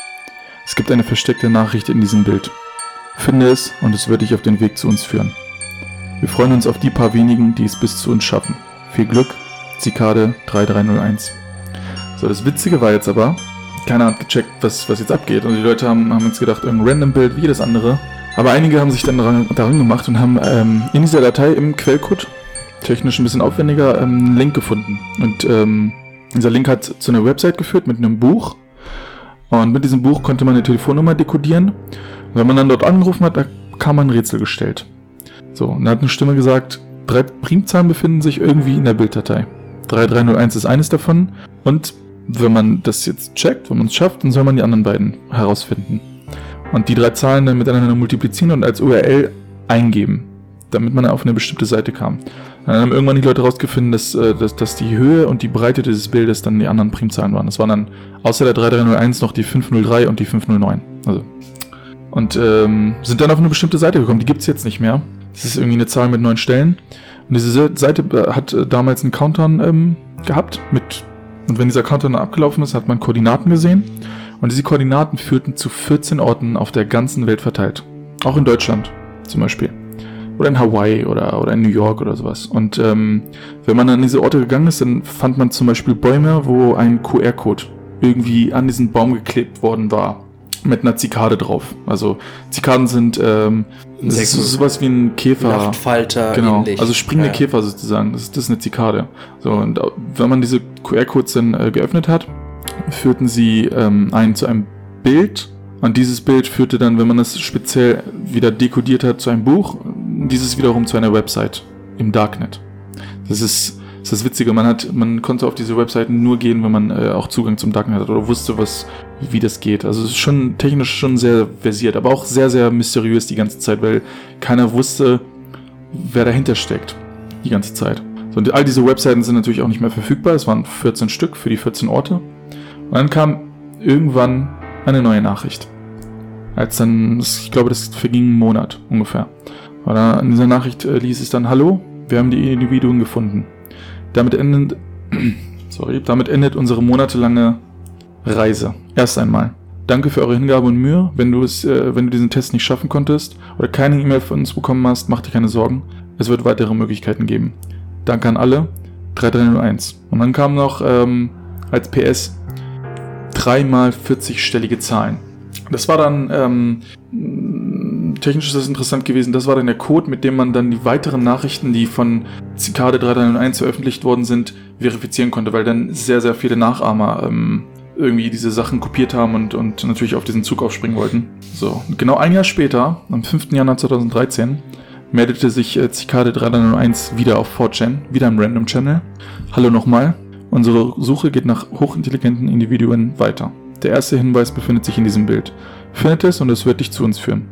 Es gibt eine versteckte Nachricht in diesem Bild. Finde es und es wird dich auf den Weg zu uns führen. Wir freuen uns auf die paar wenigen, die es bis zu uns schaffen. Viel Glück, Zikade 3301. So, das Witzige war jetzt aber, keiner hat gecheckt, was, was jetzt abgeht. Und die Leute haben, haben jetzt gedacht, irgendein random Bild wie jedes andere. Aber einige haben sich dann daran, daran gemacht und haben ähm, in dieser Datei im Quellcode, technisch ein bisschen aufwendiger, ähm, einen Link gefunden. Und ähm, dieser Link hat zu einer Website geführt mit einem Buch. Und mit diesem Buch konnte man eine Telefonnummer dekodieren. Und wenn man dann dort angerufen hat, da kam man ein Rätsel gestellt. So, und da hat eine Stimme gesagt, drei Primzahlen befinden sich irgendwie in der Bilddatei. 3301 ist eines davon. Und wenn man das jetzt checkt, wenn man es schafft, dann soll man die anderen beiden herausfinden. Und die drei Zahlen dann miteinander multiplizieren und als URL eingeben, damit man auf eine bestimmte Seite kam. Dann haben irgendwann die Leute herausgefunden, dass, äh, dass, dass die Höhe und die Breite dieses Bildes dann die anderen Primzahlen waren. Das waren dann außer der 3301 noch die 503 und die 509. Also. Und ähm, sind dann auf eine bestimmte Seite gekommen. Die gibt es jetzt nicht mehr. Das ist irgendwie eine Zahl mit neun Stellen. Und diese Seite äh, hat äh, damals einen Countdown ähm, gehabt mit und wenn dieser Countdown abgelaufen ist, hat man Koordinaten gesehen. Und diese Koordinaten führten zu 14 Orten auf der ganzen Welt verteilt. Auch in Deutschland zum Beispiel. Oder in Hawaii oder, oder in New York oder sowas. Und ähm, wenn man an diese Orte gegangen ist, dann fand man zum Beispiel Bäume, wo ein QR-Code irgendwie an diesen Baum geklebt worden war mit einer Zikade drauf. Also Zikaden sind ähm, das ist sowas wie ein Käfer.
Nachtfalter
genau. Ähnlich. Also springende ja. Käfer sozusagen. Das ist, das ist eine Zikade. So und wenn man diese QR-Codes dann äh, geöffnet hat, führten sie ähm, einen zu einem Bild. Und dieses Bild führte dann, wenn man es speziell wieder dekodiert hat, zu einem Buch. Dieses wiederum zu einer Website im Darknet. Das ist das ist das Witzige, man hat, man konnte auf diese Webseiten nur gehen, wenn man äh, auch Zugang zum Darknet hat oder wusste, was, wie das geht. Also es ist schon technisch schon sehr versiert, aber auch sehr, sehr mysteriös die ganze Zeit, weil keiner wusste, wer dahinter steckt. Die ganze Zeit. So, und all diese Webseiten sind natürlich auch nicht mehr verfügbar. Es waren 14 Stück für die 14 Orte. Und dann kam irgendwann eine neue Nachricht. Als dann, ich glaube, das verging einen Monat ungefähr. In dieser Nachricht äh, ließ es dann, hallo, wir haben die Individuen gefunden. Damit endet, sorry, damit endet unsere monatelange Reise. Erst einmal. Danke für eure Hingabe und Mühe. Wenn du es, äh, wenn du diesen Test nicht schaffen konntest oder keine E-Mail von uns bekommen hast, mach dir keine Sorgen. Es wird weitere Möglichkeiten geben. Danke an alle. 3301. Und dann kam noch ähm, als PS dreimal 40-stellige Zahlen. Das war dann ähm, technisch ist das interessant gewesen. Das war dann der Code, mit dem man dann die weiteren Nachrichten, die von Cicade 301 veröffentlicht worden sind, verifizieren konnte, weil dann sehr, sehr viele Nachahmer ähm, irgendwie diese Sachen kopiert haben und, und natürlich auf diesen Zug aufspringen wollten. So, genau ein Jahr später, am 5. Januar 2013, meldete sich äh, Cicade 301 wieder auf 4chan, wieder im Random Channel. Hallo nochmal. Unsere Suche geht nach hochintelligenten Individuen weiter. Der erste Hinweis befindet sich in diesem Bild. Findet es und es wird dich zu uns führen.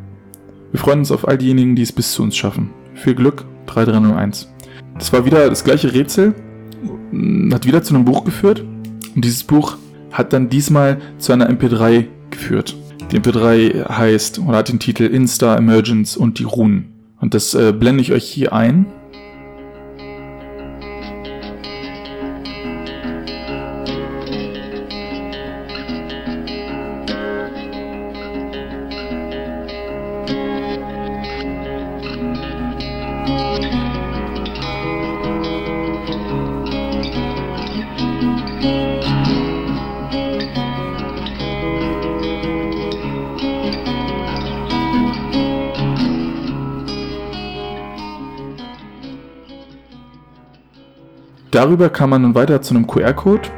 Wir freuen uns auf all diejenigen, die es bis zu uns schaffen. Viel Glück, 3301. Das war wieder das gleiche Rätsel, hat wieder zu einem Buch geführt. Und dieses Buch hat dann diesmal zu einer MP3 geführt. Die MP3 heißt oder hat den Titel Insta Emergence und die Runen. Und das äh, blende ich euch hier ein. Darüber kam man dann weiter zu einem QR-Code,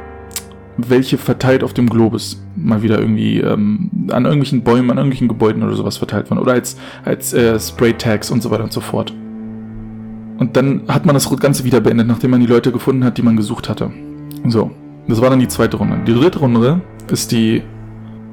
welche verteilt auf dem Globus mal wieder irgendwie ähm, an irgendwelchen Bäumen, an irgendwelchen Gebäuden oder sowas verteilt waren. Oder als, als äh, Spray-Tags und so weiter und so fort. Und dann hat man das Ganze wieder beendet, nachdem man die Leute gefunden hat, die man gesucht hatte. So, das war dann die zweite Runde. Die dritte Runde ist die,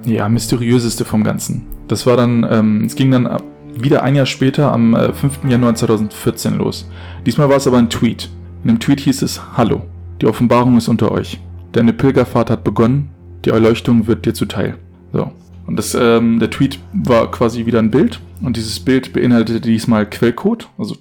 ja, mysteriöseste vom Ganzen. Das war dann, ähm, es ging dann wieder ein Jahr später, am äh, 5. Januar 2014 los. Diesmal war es aber ein Tweet. In dem Tweet hieß es, Hallo, die Offenbarung ist unter euch. Deine Pilgerfahrt hat begonnen, die Erleuchtung wird dir zuteil. So. Und das, ähm, der Tweet war quasi wieder ein Bild. Und dieses Bild beinhaltete diesmal Quellcode, also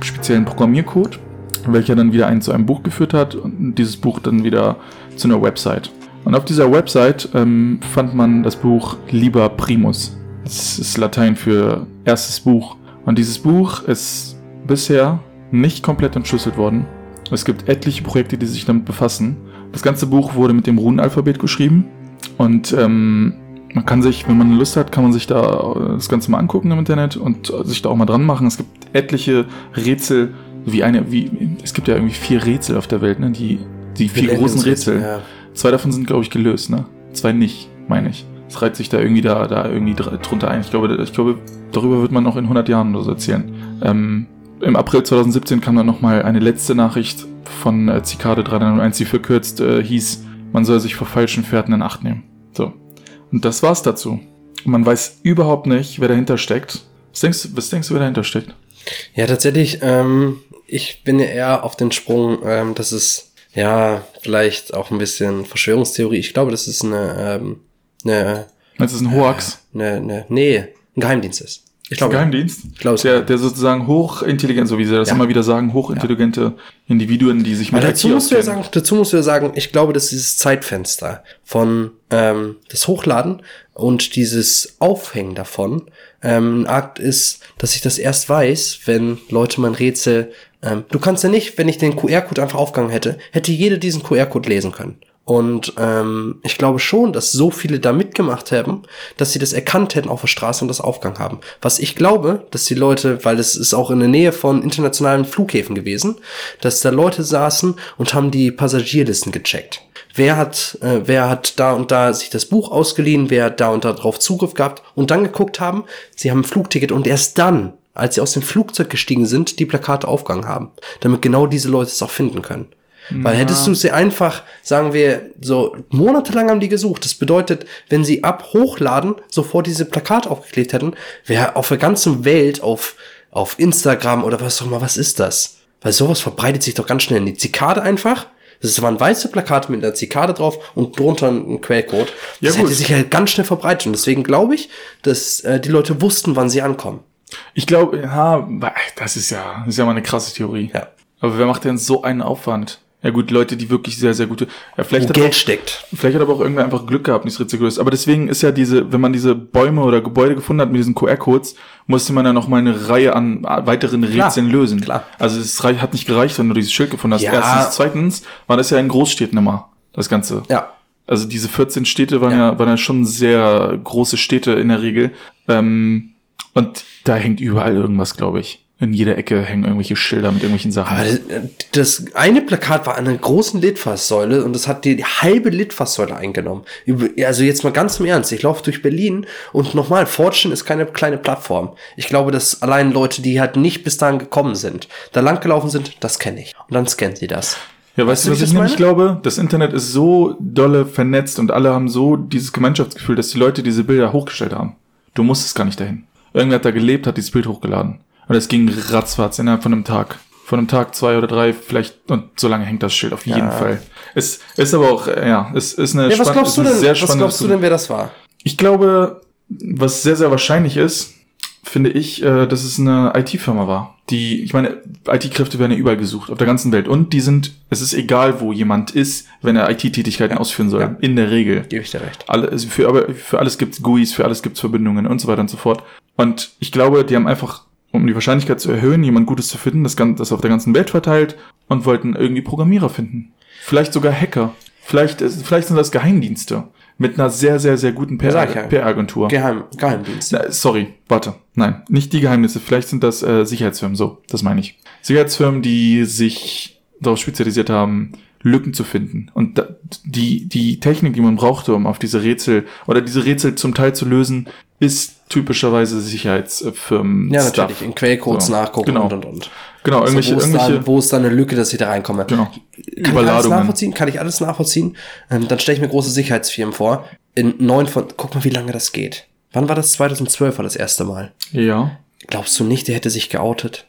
speziellen Programmiercode, welcher dann wieder einen zu einem Buch geführt hat und dieses Buch dann wieder zu einer Website. Und auf dieser Website ähm, fand man das Buch Liber Primus. Das ist Latein für erstes Buch. Und dieses Buch ist bisher nicht komplett entschlüsselt worden. Es gibt etliche Projekte, die sich damit befassen. Das ganze Buch wurde mit dem Runenalphabet geschrieben. Und ähm, man kann sich, wenn man Lust hat, kann man sich da das Ganze mal angucken im Internet und sich da auch mal dran machen. Es gibt etliche Rätsel, wie eine, wie, es gibt ja irgendwie vier Rätsel auf der Welt, ne? Die, die vier großen Rätsel. Ja. Zwei davon sind, glaube ich, gelöst, ne? Zwei nicht, meine ich. Es reiht sich da irgendwie da, da irgendwie drunter ein. Ich glaube, ich glaube, darüber wird man noch in 100 Jahren oder so erzählen. Ähm, Im April 2017 kam dann nochmal eine letzte Nachricht von äh, Zikade 301, die verkürzt äh, hieß, man soll sich vor falschen Fährten in Acht nehmen. So. Und das war's dazu. Und man weiß überhaupt nicht, wer dahinter steckt. Was denkst, was denkst du, wer dahinter steckt?
Ja, tatsächlich, ähm, ich bin ja eher auf den Sprung, ähm, dass es ja vielleicht auch ein bisschen Verschwörungstheorie. Ich glaube, das ist eine, ähm, eine.
Das ist ein Hoax?
Äh, eine, eine, nee, ein Geheimdienst ist.
Ich glaube, Geheimdienst? Ich glaube, der, der sozusagen hochintelligent, so wie sie das ja. immer wieder sagen, hochintelligente ja. Individuen, die sich
mit dazu musst du ja sagen, Dazu musst du ja sagen, ich glaube, dass dieses Zeitfenster von ähm, das Hochladen und dieses Aufhängen davon ähm, ein Akt ist, dass ich das erst weiß, wenn Leute mein Rätsel. Ähm, du kannst ja nicht, wenn ich den QR-Code einfach aufgegangen hätte, hätte jeder diesen QR-Code lesen können. Und ähm, ich glaube schon, dass so viele da mitgemacht haben, dass sie das erkannt hätten auf der Straße und das Aufgang haben. Was ich glaube, dass die Leute, weil es ist auch in der Nähe von internationalen Flughäfen gewesen, dass da Leute saßen und haben die Passagierlisten gecheckt. Wer hat, äh, wer hat da und da sich das Buch ausgeliehen, wer hat da und da drauf Zugriff gehabt und dann geguckt haben, sie haben ein Flugticket und erst dann, als sie aus dem Flugzeug gestiegen sind, die Plakate aufgegangen haben, damit genau diese Leute es auch finden können. Weil hättest du sie einfach, sagen wir, so monatelang haben die gesucht. Das bedeutet, wenn sie ab hochladen sofort diese Plakate aufgeklebt hätten, wäre auf der ganzen Welt auf, auf Instagram oder was auch immer, was ist das? Weil sowas verbreitet sich doch ganz schnell in die Zikade einfach. Das waren weiße Plakate mit einer Zikade drauf und drunter ein Quellcode. Das ja, hätte sich halt ganz schnell verbreitet. Und deswegen glaube ich, dass äh, die Leute wussten, wann sie ankommen.
Ich glaube, ja, das ist ja, das ist ja mal eine krasse Theorie. Ja. Aber wer macht denn so einen Aufwand? Ja gut, Leute, die wirklich sehr, sehr gute. Ja, vielleicht
Wo hat Geld auch, steckt.
Vielleicht hat aber auch irgendwer einfach Glück gehabt, nicht Rätsel gelöst. Aber deswegen ist ja diese, wenn man diese Bäume oder Gebäude gefunden hat mit diesen QR-Codes, musste man ja noch mal eine Reihe an weiteren Rätseln klar, lösen. Klar. Also es hat nicht gereicht, wenn du dieses Schild gefunden hast. Ja. Erstens, zweitens war das ja in Großstädten immer, das Ganze.
Ja.
Also diese 14 Städte waren ja, ja waren ja schon sehr große Städte in der Regel. Ähm, und da hängt überall irgendwas, glaube ich. In jeder Ecke hängen irgendwelche Schilder mit irgendwelchen Sachen.
Aber das eine Plakat war an einer großen Litfaßsäule und das hat die halbe Litfaßsäule eingenommen. Also jetzt mal ganz im Ernst, ich laufe durch Berlin und nochmal, Fortune ist keine kleine Plattform. Ich glaube, dass allein Leute, die halt nicht bis dahin gekommen sind, da langgelaufen sind, das kenne ich. Und dann scannen sie das.
Ja, weißt, weißt du, was ich nämlich glaube? Das Internet ist so dolle vernetzt und alle haben so dieses Gemeinschaftsgefühl, dass die Leute diese Bilder hochgestellt haben. Du musst es gar nicht dahin. Irgendwer hat da gelebt, hat dieses Bild hochgeladen. Und es ging ratzfatz innerhalb von einem Tag. Von einem Tag, zwei oder drei, vielleicht, und so lange hängt das Schild auf jeden ja. Fall. Es ist aber auch, ja, es ist eine,
ja, was glaubst du denn, sehr Was glaubst du denn, wer das war?
Ich glaube, was sehr, sehr wahrscheinlich ist, finde ich, äh, dass es eine IT-Firma war. Die, ich meine, IT-Kräfte werden ja überall gesucht, auf der ganzen Welt. Und die sind, es ist egal, wo jemand ist, wenn er IT-Tätigkeiten ja. ausführen soll. Ja. In der Regel.
Gebe ich dir recht.
Alle, also für, aber für alles gibt's GUIs, für alles gibt's Verbindungen und so weiter und so fort. Und ich glaube, die haben einfach um die Wahrscheinlichkeit zu erhöhen, jemand Gutes zu finden, das, das auf der ganzen Welt verteilt und wollten irgendwie Programmierer finden. Vielleicht sogar Hacker. Vielleicht, vielleicht sind das Geheimdienste. Mit einer sehr, sehr, sehr guten PR-Agentur.
PR Geheim, Geheimdienst.
sorry, warte. Nein, nicht die Geheimnisse. Vielleicht sind das äh, Sicherheitsfirmen. So, das meine ich. Sicherheitsfirmen, die sich darauf spezialisiert haben, Lücken zu finden. Und da, die, die Technik, die man brauchte, um auf diese Rätsel oder diese Rätsel zum Teil zu lösen, ist typischerweise Sicherheitsfirmen.
Ja, natürlich, in Quellcodes so. nachgucken
genau.
und und und.
Genau, also irgendwelche,
wo, ist
irgendwelche
da, wo ist da eine Lücke, dass ich da reinkomme?
Genau.
Kann ich alles nachvollziehen? Kann ich alles nachvollziehen? Ähm, dann stelle ich mir große Sicherheitsfirmen vor. In neun von, guck mal, wie lange das geht. Wann war das? 2012 war das erste Mal.
Ja.
Glaubst du nicht, der hätte sich geoutet?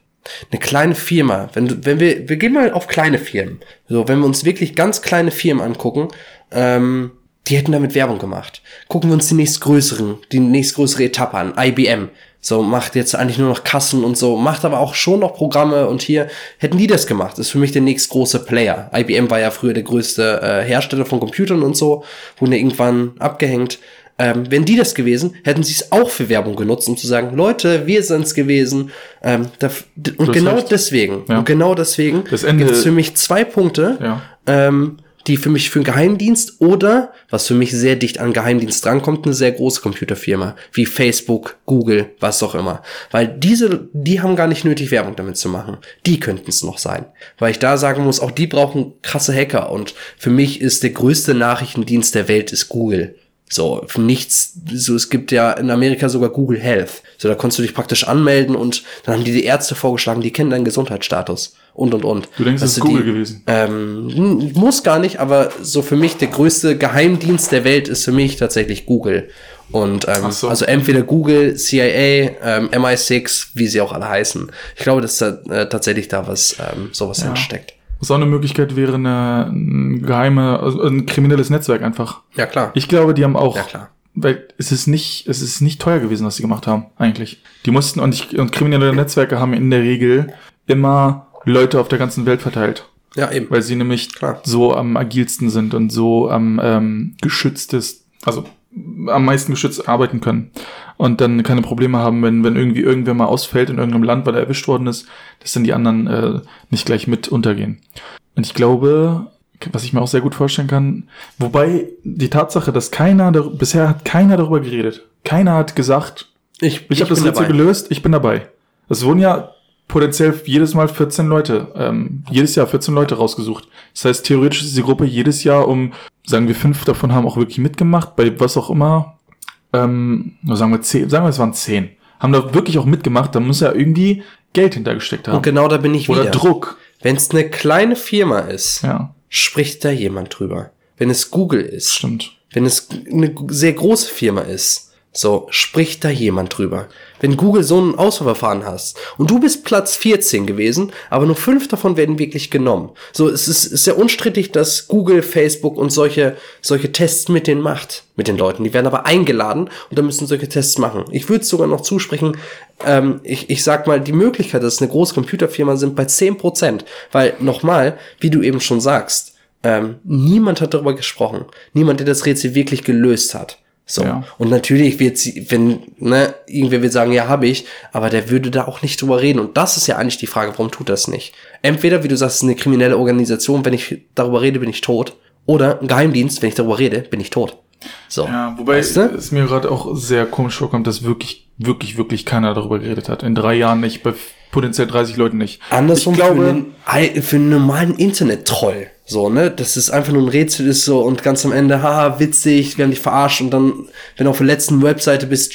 Eine kleine Firma, wenn, du, wenn wir, wir gehen mal auf kleine Firmen. So, wenn wir uns wirklich ganz kleine Firmen angucken, ähm, die hätten damit Werbung gemacht. Gucken wir uns die nächstgrößeren, die nächstgrößere Etappe an. IBM. So, macht jetzt eigentlich nur noch Kassen und so, macht aber auch schon noch Programme und hier hätten die das gemacht. Das ist für mich der nächstgroße Player. IBM war ja früher der größte äh, Hersteller von Computern und so, wurden ja irgendwann abgehängt. Ähm, wenn die das gewesen, hätten sie es auch für Werbung genutzt, um zu sagen, Leute, wir sind's gewesen. Ähm, da, und genau deswegen,
Ja.
und genau deswegen
Das Ende-
gibt es für mich zwei Punkte,
Ja.
ähm, die für mich für einen Geheimdienst oder, was für mich sehr dicht an Geheimdienst drankommt, eine sehr große Computerfirma, wie Facebook, Google, was auch immer. Weil diese, die haben gar nicht nötig, Werbung damit zu machen. Die könnten es noch sein. Weil ich da sagen muss, auch die brauchen krasse Hacker und für mich ist der größte Nachrichtendienst der Welt ist Google. So, nichts, so, es gibt ja in Amerika sogar Google Health. So, da konntest du dich praktisch anmelden und dann haben die die Ärzte vorgeschlagen, die kennen deinen Gesundheitsstatus und und und.
Du denkst, es
Dass
ist Google
die-
gewesen?
ähm, hm, muss gar nicht, aber so für mich der größte Geheimdienst der Welt ist für mich tatsächlich Google. Und ähm,
so.
also entweder Google, CIA, ähm, MI6, wie sie auch alle heißen. Ich glaube, dass da äh, tatsächlich da was ähm, sowas
Ja.
hinsteckt.
Was auch eine Möglichkeit wäre, eine, ein geheime, also ein kriminelles Netzwerk einfach.
Ja klar.
Ich glaube, die haben auch,
ja klar.
weil es ist nicht, es ist nicht teuer gewesen, was sie gemacht haben, eigentlich. Die mussten, und, ich, und kriminelle Netzwerke haben in der Regel immer Leute auf der ganzen Welt verteilt.
Ja eben.
Weil sie nämlich
Klar.
so am agilsten sind und so am ähm, geschütztest, also am meisten geschützt arbeiten können. Und dann keine Probleme haben, wenn, wenn irgendwie irgendwer mal ausfällt in irgendeinem Land, weil er erwischt worden ist, dass dann die anderen äh, nicht gleich mit untergehen. Und ich glaube, was ich mir auch sehr gut vorstellen kann, wobei die Tatsache, dass keiner, bisher hat keiner darüber geredet. Keiner hat gesagt,
Ich,
ich habe das Rätsel
dabei.
gelöst, ich bin dabei. Es wurden ja potenziell jedes Mal 14 Leute, ähm, jedes Jahr 14 Leute rausgesucht. Das heißt, theoretisch ist die Gruppe jedes Jahr um, sagen wir, fünf davon haben auch wirklich mitgemacht, bei was auch immer, ähm, sagen wir zehn, sagen wir, es waren zehn. Haben da wirklich auch mitgemacht, da muss ja irgendwie Geld hintergesteckt haben.
Und genau da bin ich
Oder
wieder.
Druck.
Wenn es eine kleine Firma ist,
Ja,
spricht da jemand drüber. Wenn es Google ist,
stimmt.
wenn es eine sehr große Firma ist, so spricht da jemand drüber. Wenn Google so ein Auswahlverfahren hast und du bist Platz 14 gewesen, aber nur fünf davon werden wirklich genommen. So, es ist, ist sehr unstrittig, dass Google, Facebook und solche, solche Tests mit denen macht, mit den Leuten. Die werden aber eingeladen und dann müssen solche Tests machen. Ich würde sogar noch zusprechen, ähm, ich, ich sag mal, die Möglichkeit, dass es eine große Computerfirma sind bei 10%. Weil, nochmal, wie du eben schon sagst, ähm, niemand hat darüber gesprochen. Niemand, der das Rätsel wirklich gelöst hat. So.
Ja.
Und natürlich wird sie, wenn, ne, irgendwer wird sagen, ja, habe ich, aber der würde da auch nicht drüber reden. Und das ist ja eigentlich die Frage, warum tut das nicht? Entweder, wie du sagst, es ist eine kriminelle Organisation, wenn ich darüber rede, bin ich tot. Oder ein Geheimdienst, wenn ich darüber rede, bin ich tot. So.
Ja, wobei
Weißt du?
es mir gerade auch sehr komisch vorkommt, dass wirklich, wirklich, wirklich keiner darüber geredet hat. In drei Jahren nicht, bei potenziell 30 Leuten nicht.
Andersrum
ich glaube,
für, einen, ei- für einen normalen Internet-Troll. So, ne? Das ist einfach nur ein Rätsel ist so und ganz am Ende, haha, witzig, wir haben dich verarscht und dann, wenn du auf der letzten Webseite bist,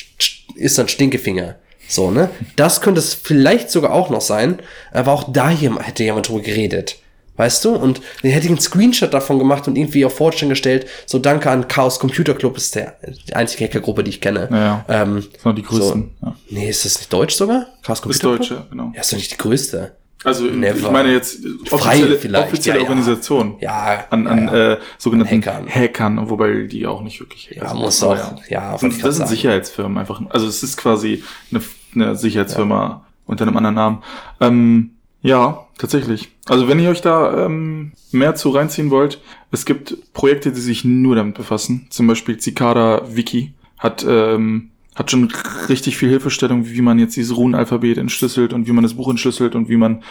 ist dann Stinkefinger. So, ne? Das könnte es vielleicht sogar auch noch sein, aber auch da jemand, hätte jemand drüber geredet. Weißt du? Und dann hätte ich einen Screenshot davon gemacht und irgendwie auf Fortune gestellt. So, danke an Chaos Computer Club, ist der, die einzige Hackergruppe, die ich kenne.
Ja, ja.
Ähm,
das waren die größten.
So.
Ja.
Nee, ist das nicht deutsch sogar? Chaos Computer Club?
Deutsche, genau.
Ja, ist doch nicht die größte.
Also in, ich meine jetzt offizielle, offizielle
ja.
Organisation.
Ja,
An, an
ja,
Äh, sogenannten
Hackern.
Hackern. wobei die auch nicht wirklich Hacker
Ja,
sind.
muss auch. Ja,
Das das sind. Sicherheitsfirmen einfach. Also es ist quasi eine, eine Sicherheitsfirma unter einem anderen Namen. Ähm, ja, tatsächlich. Also wenn ihr euch da ähm, mehr zu reinziehen wollt, es gibt Projekte, die sich nur damit befassen. Zum Beispiel Cicada Wiki hat ähm, hat schon richtig viel Hilfestellung, wie man jetzt dieses Runenalphabet entschlüsselt und wie man das Buch entschlüsselt und wie man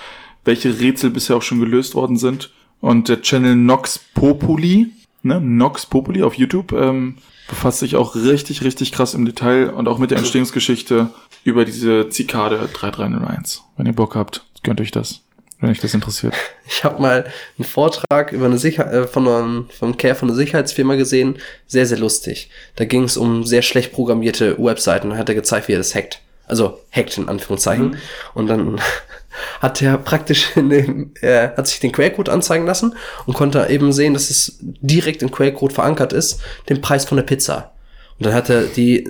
welche Rätsel bisher auch schon gelöst worden sind. Und der Channel Nox Populi, ne, Nox Populi auf YouTube, ähm, befasst sich auch richtig, richtig krass im Detail und auch mit der Entstehungsgeschichte über diese Zikade 3301. Wenn ihr Bock habt, gönnt euch das, wenn euch das interessiert.
Ich habe mal einen Vortrag über eine Sicher äh, von einem vom Care von einer Sicherheitsfirma gesehen, sehr sehr lustig. Da ging es um sehr schlecht programmierte Webseiten. Da hat er gezeigt, wie er das hackt. Also hackt in Anführungszeichen. Und dann hat er praktisch in dem, er hat sich den Quellcode anzeigen lassen und konnte eben sehen, dass es direkt im Quellcode verankert ist, den Preis von der Pizza. Und dann hat er die,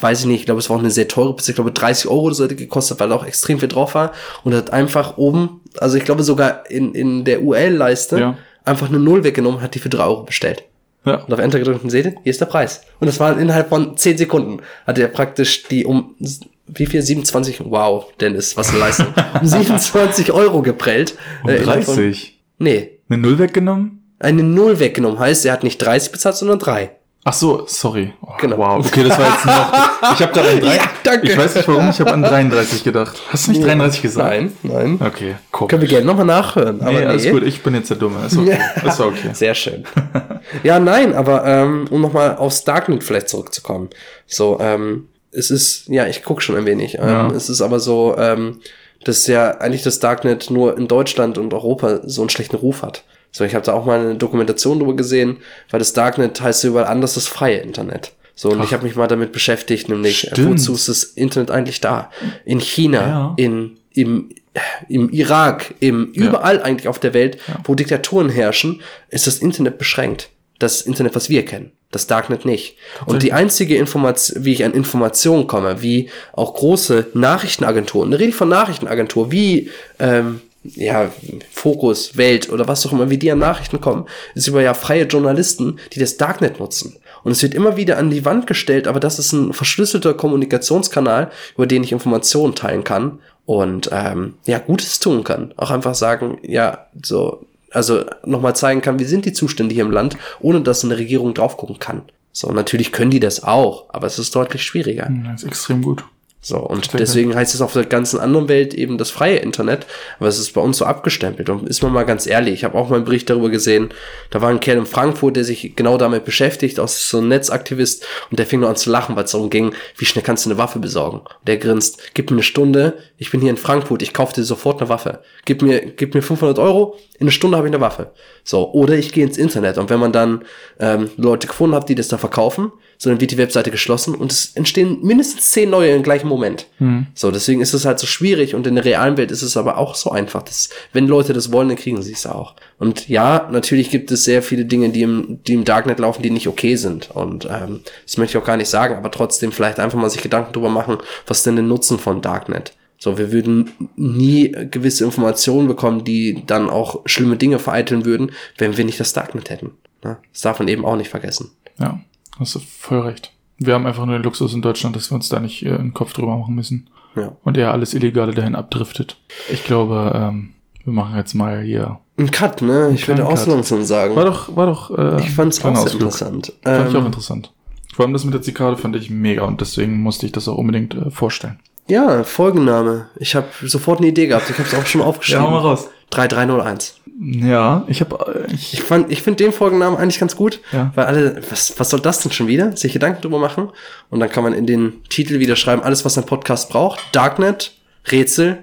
weiß ich nicht, ich glaube, es war auch eine sehr teure Pizza, ich glaube 30 Euro oder so gekostet, weil da auch extrem viel drauf war. Und hat einfach oben, also ich glaube sogar in, in der URL-Leiste,
Ja.
einfach eine Null weggenommen, hat die für 3 Euro bestellt.
Ja.
Und auf Enter gedrückt und seht ihr, hier ist der Preis. Und das war innerhalb von 10 Sekunden. Hat er praktisch die um, wie viel? 27, wow, Dennis, was eine Leistung. Um 27 Euro geprellt.
Um
Äh, innerhalb von-
30.
Nee,
Eine Null weggenommen?
eine Null weggenommen. Heißt, er hat nicht 30 bezahlt, sondern 3.
Ach so, sorry. Oh,
Genau.
Wow, okay, das war jetzt noch. Ich habe gerade an drei,
Ja, danke.
Ich weiß nicht warum, ich habe an 33 gedacht. Hast du nicht 33 gesagt?
Nein, nein.
Okay, guck.
Können wir gerne nochmal nachhören. Aber
nee,
nee,
alles gut, ich bin jetzt der Dumme. Ist okay. Ist okay.
Sehr schön. ja, nein, aber ähm, um nochmal aufs Darknet vielleicht zurückzukommen. So, ähm, es ist, ja, ich gucke schon ein wenig. Ähm,
Ja.
Es ist aber so, ähm, dass ja eigentlich das Darknet nur in Deutschland und Europa so einen schlechten Ruf hat. So, ich habe da auch mal eine Dokumentation drüber gesehen, weil das Darknet heißt überall anders das freie Internet. So, und
Ach.
ich habe mich mal damit beschäftigt, nämlich äh,
Stimmt.
wozu ist das Internet eigentlich da? In China,
Ja.
in, im, im Irak, im,
Ja.
überall eigentlich auf der Welt, wo Diktaturen herrschen, ist das Internet beschränkt. Das Internet, was wir kennen. Das Darknet nicht. Und die einzige Information, wie ich an Informationen komme, wie auch große Nachrichtenagenturen, da rede ich von Nachrichtenagentur, wie, ähm, ja, Fokus, Welt oder was auch immer, wie die an Nachrichten kommen, ist über ja freie Journalisten, die das Darknet nutzen. Und es wird immer wieder an die Wand gestellt, aber das ist ein verschlüsselter Kommunikationskanal, über den ich Informationen teilen kann und ähm, ja, Gutes tun kann. Auch einfach sagen, ja, so, also nochmal zeigen kann, wie sind die Zustände hier im Land, ohne dass eine Regierung drauf gucken kann. So, natürlich können die das auch, aber es ist deutlich schwieriger.
Das ist extrem gut.
So, und deswegen heißt es auf der ganzen anderen Welt eben das freie Internet, aber es ist bei uns so abgestempelt. Und ist man mal ganz ehrlich, ich habe auch mal einen Bericht darüber gesehen, da war ein Kerl in Frankfurt, der sich genau damit beschäftigt, auch so ein Netzaktivist, und der fing nur an zu lachen, weil es darum ging, wie schnell kannst du eine Waffe besorgen? Und der grinst, gib mir eine Stunde, ich bin hier in Frankfurt, ich kaufe dir sofort eine Waffe. Gib mir, gib mir 500 Euro, in einer Stunde habe ich eine Waffe. So, oder ich gehe ins Internet und wenn man dann ähm, Leute gefunden hat, die das da verkaufen, so dann wird die Webseite geschlossen und es entstehen mindestens zehn neue im gleichen Moment. So, deswegen ist es halt so schwierig und in der realen Welt ist es aber auch so einfach, dass wenn Leute das wollen, dann kriegen sie es auch. Und ja, natürlich gibt es sehr viele Dinge, die im, die im Darknet laufen, die nicht okay sind. Und ähm, das möchte ich auch gar nicht sagen, aber trotzdem vielleicht einfach mal sich Gedanken drüber machen, was denn der Nutzen von Darknet? So, wir würden nie gewisse Informationen bekommen, die dann auch schlimme Dinge vereiteln würden, wenn wir nicht das Darknet hätten. Ne? Das darf man eben auch nicht vergessen.
Ja, hast du voll recht. Wir haben einfach nur den Luxus in Deutschland, dass wir uns da nicht äh, einen Kopf drüber machen müssen.
Ja.
Und eher alles Illegale dahin abdriftet. Ich glaube, ähm, wir machen jetzt mal hier.
Ein Cut, ne? Ich würde langsam sagen.
War doch, war doch. Äh,
ich fand's auch
Ausflug.
interessant.
Fand ich auch
Ähm,
interessant. Vor allem das mit der Zikade fand ich mega und deswegen musste ich das auch unbedingt äh, vorstellen.
Ja, Folgenname. Ich habe sofort eine Idee gehabt. Ich habe es auch schon aufgeschrieben.
raus.
3301.
Ja, ich habe äh, ich,
Ich fand, ich finde den Folgennamen eigentlich ganz gut,
Ja.
weil alle, was, was soll das denn schon wieder? Sich Gedanken drüber machen und dann kann man in den Titel wieder schreiben, alles was ein Podcast braucht. Darknet, Rätsel.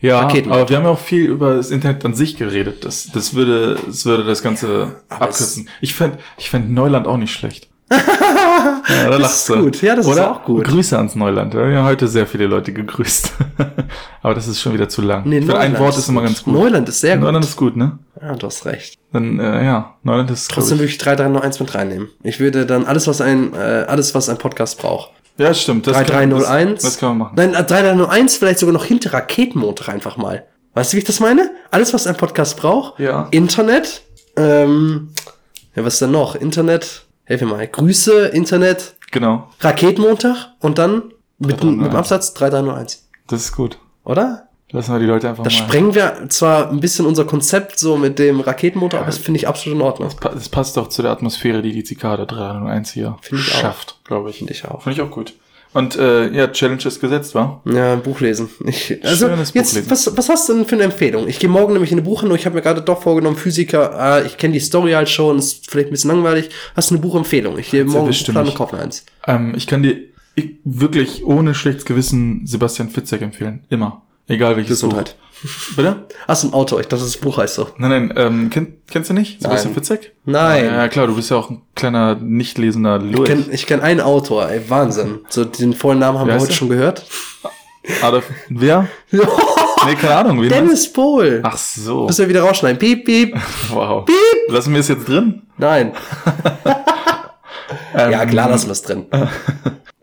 ja,
Raketen.
aber wir haben ja auch viel über das Internet an sich geredet. Das, das würde, das würde das Ganze
Aber
abkürzen. Ich fänd, ich fänd Neuland auch nicht schlecht. Ja, da
Das
lachst
ist
du.
gut. Ja, das ist
Oder?
auch gut.
Grüße ans Neuland. Wir haben heute sehr viele Leute gegrüßt. aber das ist schon wieder zu lang. ich find, ein
Neuland
Wort ist immer ganz gut.
Neuland ist sehr gut.
Neuland ist gut, ne?
ja, du hast recht.
Dann, äh, ja, Neuland ist
Trotzdem würde ich 3301 mit reinnehmen. Ich würde dann alles, was ein, äh, alles, was ein Podcast braucht.
Ja, stimmt. Das kann-
3301.
Das, das kann man machen.
Nein, äh, 3301 vielleicht sogar noch hinter Raketenmotor einfach mal. Weißt du, wie ich das meine? Alles, was ein Podcast braucht.
Ja.
Internet. Ähm, ja, was denn noch? Internet. Mir mal. Grüße, Internet,
Genau.
Raketenmontag und dann mit, dem-
3301.
mit dem Absatz 3301.
Das ist gut.
Oder?
Lassen wir die Leute einfach
Da
mal.
sprengen wir zwar ein bisschen unser Konzept so mit dem Raketenmotor, aber das finde ich absolut in Ordnung.
Pa- Das passt doch zu der Atmosphäre, die die Zikade 301 hier schafft, glaube ich.
Finde ich auch.
Finde ich auch gut. Und äh, ja, Challenge ist gesetzt, war?
Ja, Buch lesen. Ich, also,
Schönes
jetzt,
lesen.
was, was hast du denn für eine Empfehlung? Ich gehe morgen nämlich in eine Buchhandlung. Ich habe mir gerade doch vorgenommen, Physiker, ah, ich kenne die Story halt schon, ist vielleicht ein bisschen langweilig. Hast du eine Buchempfehlung? Ich gehe morgen plan und kaufe eins.
Ähm, ich kann dir ich, wirklich ohne schlechtes Gewissen Sebastian Fitzek empfehlen. Immer. Egal welches
Gesundheit.
Buch. Bitte?
Hast du ein Autor? Ich dachte, das Buch heißt so.
Nein, nein, ähm, kenn, kennst du nicht? Sebastian
Nein.
Fitzek?
Nein.
Ja, klar, du bist ja auch ein kleiner, nicht lesender
Ich
Lurch.
kenne ich kenn einen Autor, ey, Wahnsinn. So, den vollen Namen haben
Wer
wir heute
der?
schon gehört.
Adolf, wer? Nee, keine Ahnung. Meinst
Dennis Pohl.
Ach so.
Müssen wir wieder rausschneiden. Piep, piep.
Wow. Lassen wir es jetzt drin?
Nein. ja,
Ähm,
klar, lassen wir es drin.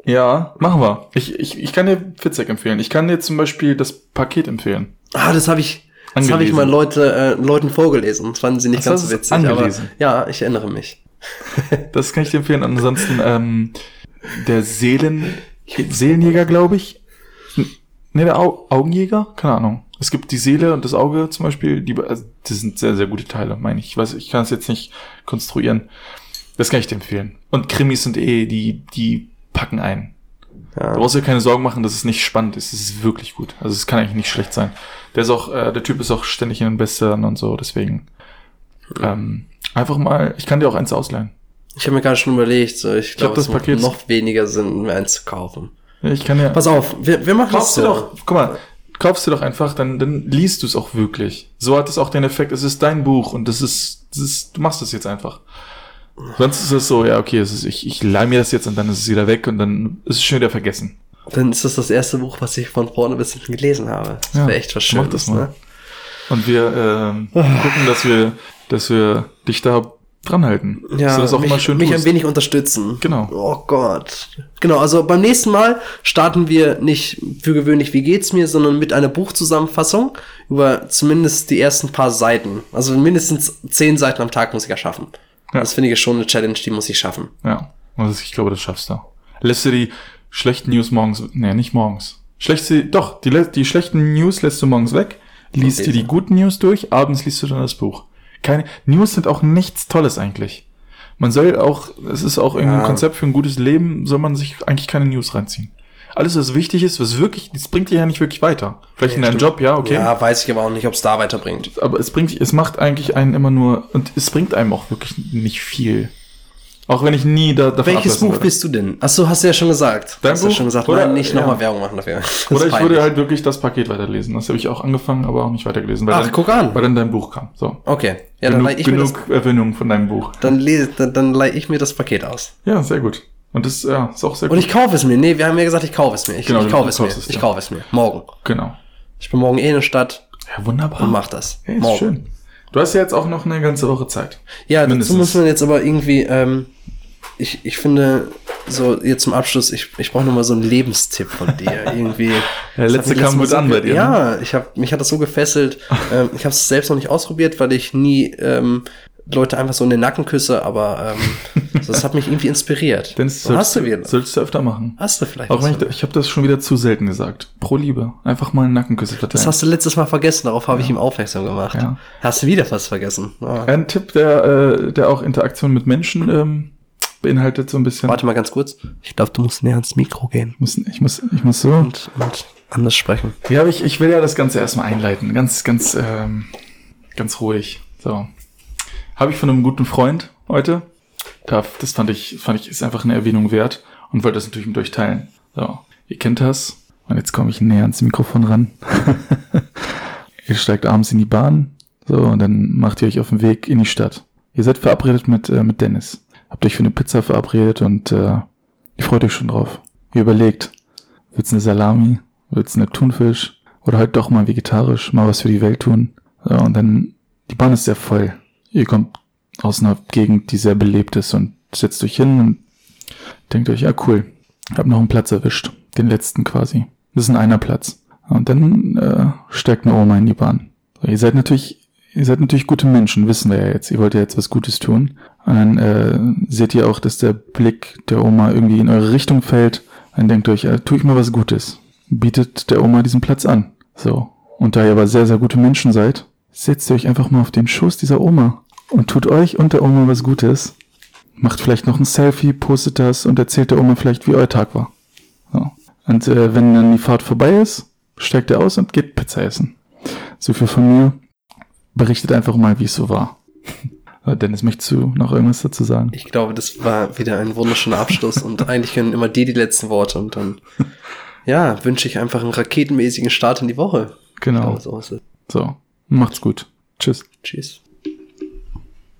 Ja, machen wir. Ich, ich, ich kann dir Fitzek empfehlen. Ich kann dir zum Beispiel das Paket empfehlen.
Ah, das habe ich, das habe ich
Angelesen.
mal Leute, äh, Leuten vorgelesen. Das fanden sie nicht
Ach,
ganz
das
so witzig. Aber,
angelesen.
ja, ich erinnere mich.
Das kann ich dir empfehlen. Ansonsten ähm, der Seelen, Seelenjäger, glaube ich. Ne, der Au Augenjäger? Keine Ahnung. Es gibt die Seele und das Auge zum Beispiel. Die, also, das sind sehr, sehr gute Teile, meine ich. Ich weiß, ich kann es jetzt nicht konstruieren. Das kann ich dir empfehlen. Und Krimis sind eh, die, die packen ein.
Ja.
Du brauchst dir keine Sorgen machen, dass es nicht spannend ist. Es ist wirklich gut. Also es kann eigentlich nicht schlecht sein. Der ist auch, äh, der Typ ist auch ständig in den Bestsellern und so, deswegen. Ähm, einfach mal, ich kann dir auch eins ausleihen.
Ich habe mir gerade schon überlegt, so, ich glaube,
das
es macht
Paket-
noch weniger Sinn, mir eins zu kaufen.
Ja, Ich kann ja.
Pass auf, wir, wir machen das
Kaufst du
so.
doch, guck mal, kaufst du doch einfach, dann, dann liest du es auch wirklich. So hat es auch den Effekt, es ist dein Buch und das ist, das ist du machst es jetzt einfach. Sonst ist es so, ja, okay, es ist, ich, ich leih mir das jetzt und dann ist es wieder weg und dann ist es schon wieder vergessen.
Dann ist das das erste Buch, was ich von vorne bis hinten gelesen habe. Das
Ja,
wäre echt was
mach
Schönes,
das mal.
ne?
Und wir ähm, gucken, dass wir, dass wir dich da dran halten.
Ja,
dass du das auch
mich,
immer schön
mich
tust.
ein wenig unterstützen.
Genau.
Oh Gott. Genau, also beim nächsten Mal starten wir nicht für gewöhnlich, wie geht's mir, sondern mit einer Buchzusammenfassung über zumindest die ersten paar Seiten. Also mindestens zehn Seiten am Tag muss ich ja schaffen.
Ja.
Das finde ich schon eine Challenge, die muss ich schaffen.
Ja, also ich glaube, das schaffst du. Lässt du die schlechten News morgens, nee, nicht morgens. Schlechte, doch, die, die schlechten News lässt du morgens weg, liest
Okay.
dir die guten News durch, abends liest du dann das Buch. Keine, News sind auch nichts Tolles eigentlich. Man soll auch, es ist auch irgendwie
Ja.
ein Konzept für ein gutes Leben, soll man sich eigentlich keine News reinziehen. Alles, was wichtig ist, was wirklich, das bringt dich ja nicht wirklich weiter. Vielleicht in deinem Job, ja, okay.
Ja, weiß ich aber auch nicht, ob es da weiterbringt.
aber es bringt, es macht eigentlich einen immer nur, und es bringt einem auch wirklich nicht viel. Auch wenn ich nie da, davon
Welches Buch
würde.
bist du denn? Achso, hast du ja schon gesagt.
Dein
hast du
Buch?
schon gesagt.
Oder-
Nein, nicht
ja.
nochmal Werbung machen dafür. Das
Oder ich
peinlich.
würde halt wirklich das Paket weiterlesen. Das habe ich auch angefangen, aber auch nicht weitergelesen. Weil
Ach,
dann,
guck an.
Weil dann dein Buch kam. So.
Okay, ja, dann
genug
leih ich mir das,
genug Erwähnung von deinem Buch.
dann, lese, dann, dann leih ich mir das Paket aus.
Ja, sehr gut. Und das ja, ist auch sehr
Und
gut.
ich kaufe es mir. Nee, wir haben ja gesagt, ich kaufe es mir. Ich,
Genau,
ich kaufe es mir.
es,
ich
ja.
kaufe es mir. Morgen.
genau.
Ich bin morgen eh in der Stadt
Ja, wunderbar.
und mach das.
Ist
morgen.
schön. Du hast ja jetzt auch noch eine ganze Woche Zeit.
Ja, dazu
Mindestens.
muss man jetzt aber irgendwie, ähm, ich, ich finde, so jetzt zum Abschluss, ich, ich brauche nochmal so einen Lebenstipp von dir. irgendwie.
Der letzte kam gut
Mal
an
so
bei dir, ne?
Ja, ich hab, mich hat das so gefesselt. ähm, ich habe es selbst noch nicht ausprobiert, weil ich nie ähm, Leute einfach so in den Nacken küsse, aber ähm, das hat mich irgendwie inspiriert.
Denn das
So, hast du wieder.
sollst du öfter machen.
Hast du vielleicht
Auch wenn ich, ich habe das schon wieder zu selten gesagt. Pro Liebe. Einfach mal einen Nackenküsse verteilen.
Das hast du letztes Mal vergessen, darauf habe ich ihm aufmerksam gemacht.
Ja.
Hast du wieder was vergessen? Ah.
Ein Tipp, der, äh, der auch Interaktion mit Menschen ähm, beinhaltet so ein bisschen.
Warte mal ganz kurz. Ich glaube, du musst näher ans Mikro gehen
Ich muss, ich muss, ich muss so.
und, und anders sprechen.
Ja, ich, ich will ja das Ganze erstmal einleiten. Ganz, ganz, ähm, ganz ruhig. So. Habe ich von einem guten Freund heute. Da, das fand ich, fand ich, ist einfach eine Erwähnung wert und wollte das natürlich mit euch teilen. So. Ihr kennt das. Und jetzt komme ich näher ans Mikrofon ran. ihr steigt abends in die Bahn. So, und dann macht ihr euch auf den Weg in die Stadt. Ihr seid verabredet mit, äh, mit Dennis. Habt euch für eine Pizza verabredet und äh, ihr freut euch schon drauf. Ihr überlegt, Willst du eine Salami? Willst du eine Thunfisch? Oder halt doch mal vegetarisch, mal was für die Welt tun. So, und dann, die Bahn ist sehr voll. Ihr kommt aus einer Gegend, die sehr belebt ist und setzt euch hin und denkt euch, ja cool, hab noch einen Platz erwischt. Den letzten quasi. Das ist ein einer Platz. Und dann äh, steigt eine Oma in die Bahn. So, ihr seid natürlich, ihr seid natürlich gute Menschen, wissen wir ja jetzt. Ihr wollt ja jetzt was Gutes tun. Und dann äh, seht ihr auch, dass der Blick der Oma irgendwie in eure Richtung fällt. Dann denkt euch, äh, tu ich mal was Gutes. Bietet der Oma diesen Platz an. So. Und da ihr aber sehr, sehr gute Menschen seid, setzt ihr euch einfach mal auf den Schoß dieser Oma und tut euch und der Oma was Gutes. Macht vielleicht noch ein Selfie, postet das und erzählt der Oma vielleicht, wie euer Tag war. So. Und äh, wenn dann die Fahrt vorbei ist, steigt er aus und geht Pizza essen. So viel von mir. Berichtet einfach mal, wie es so war. Äh, Dennis, möchtest du noch irgendwas dazu sagen?
Ich glaube, das war wieder ein wunderschöner Abschluss und eigentlich können immer die die letzten Worte und dann, ja, wünsche ich einfach einen raketenmäßigen Start in die Woche.
Genau.
Glaube, so.
So. Macht's gut. Tschüss.
Tschüss.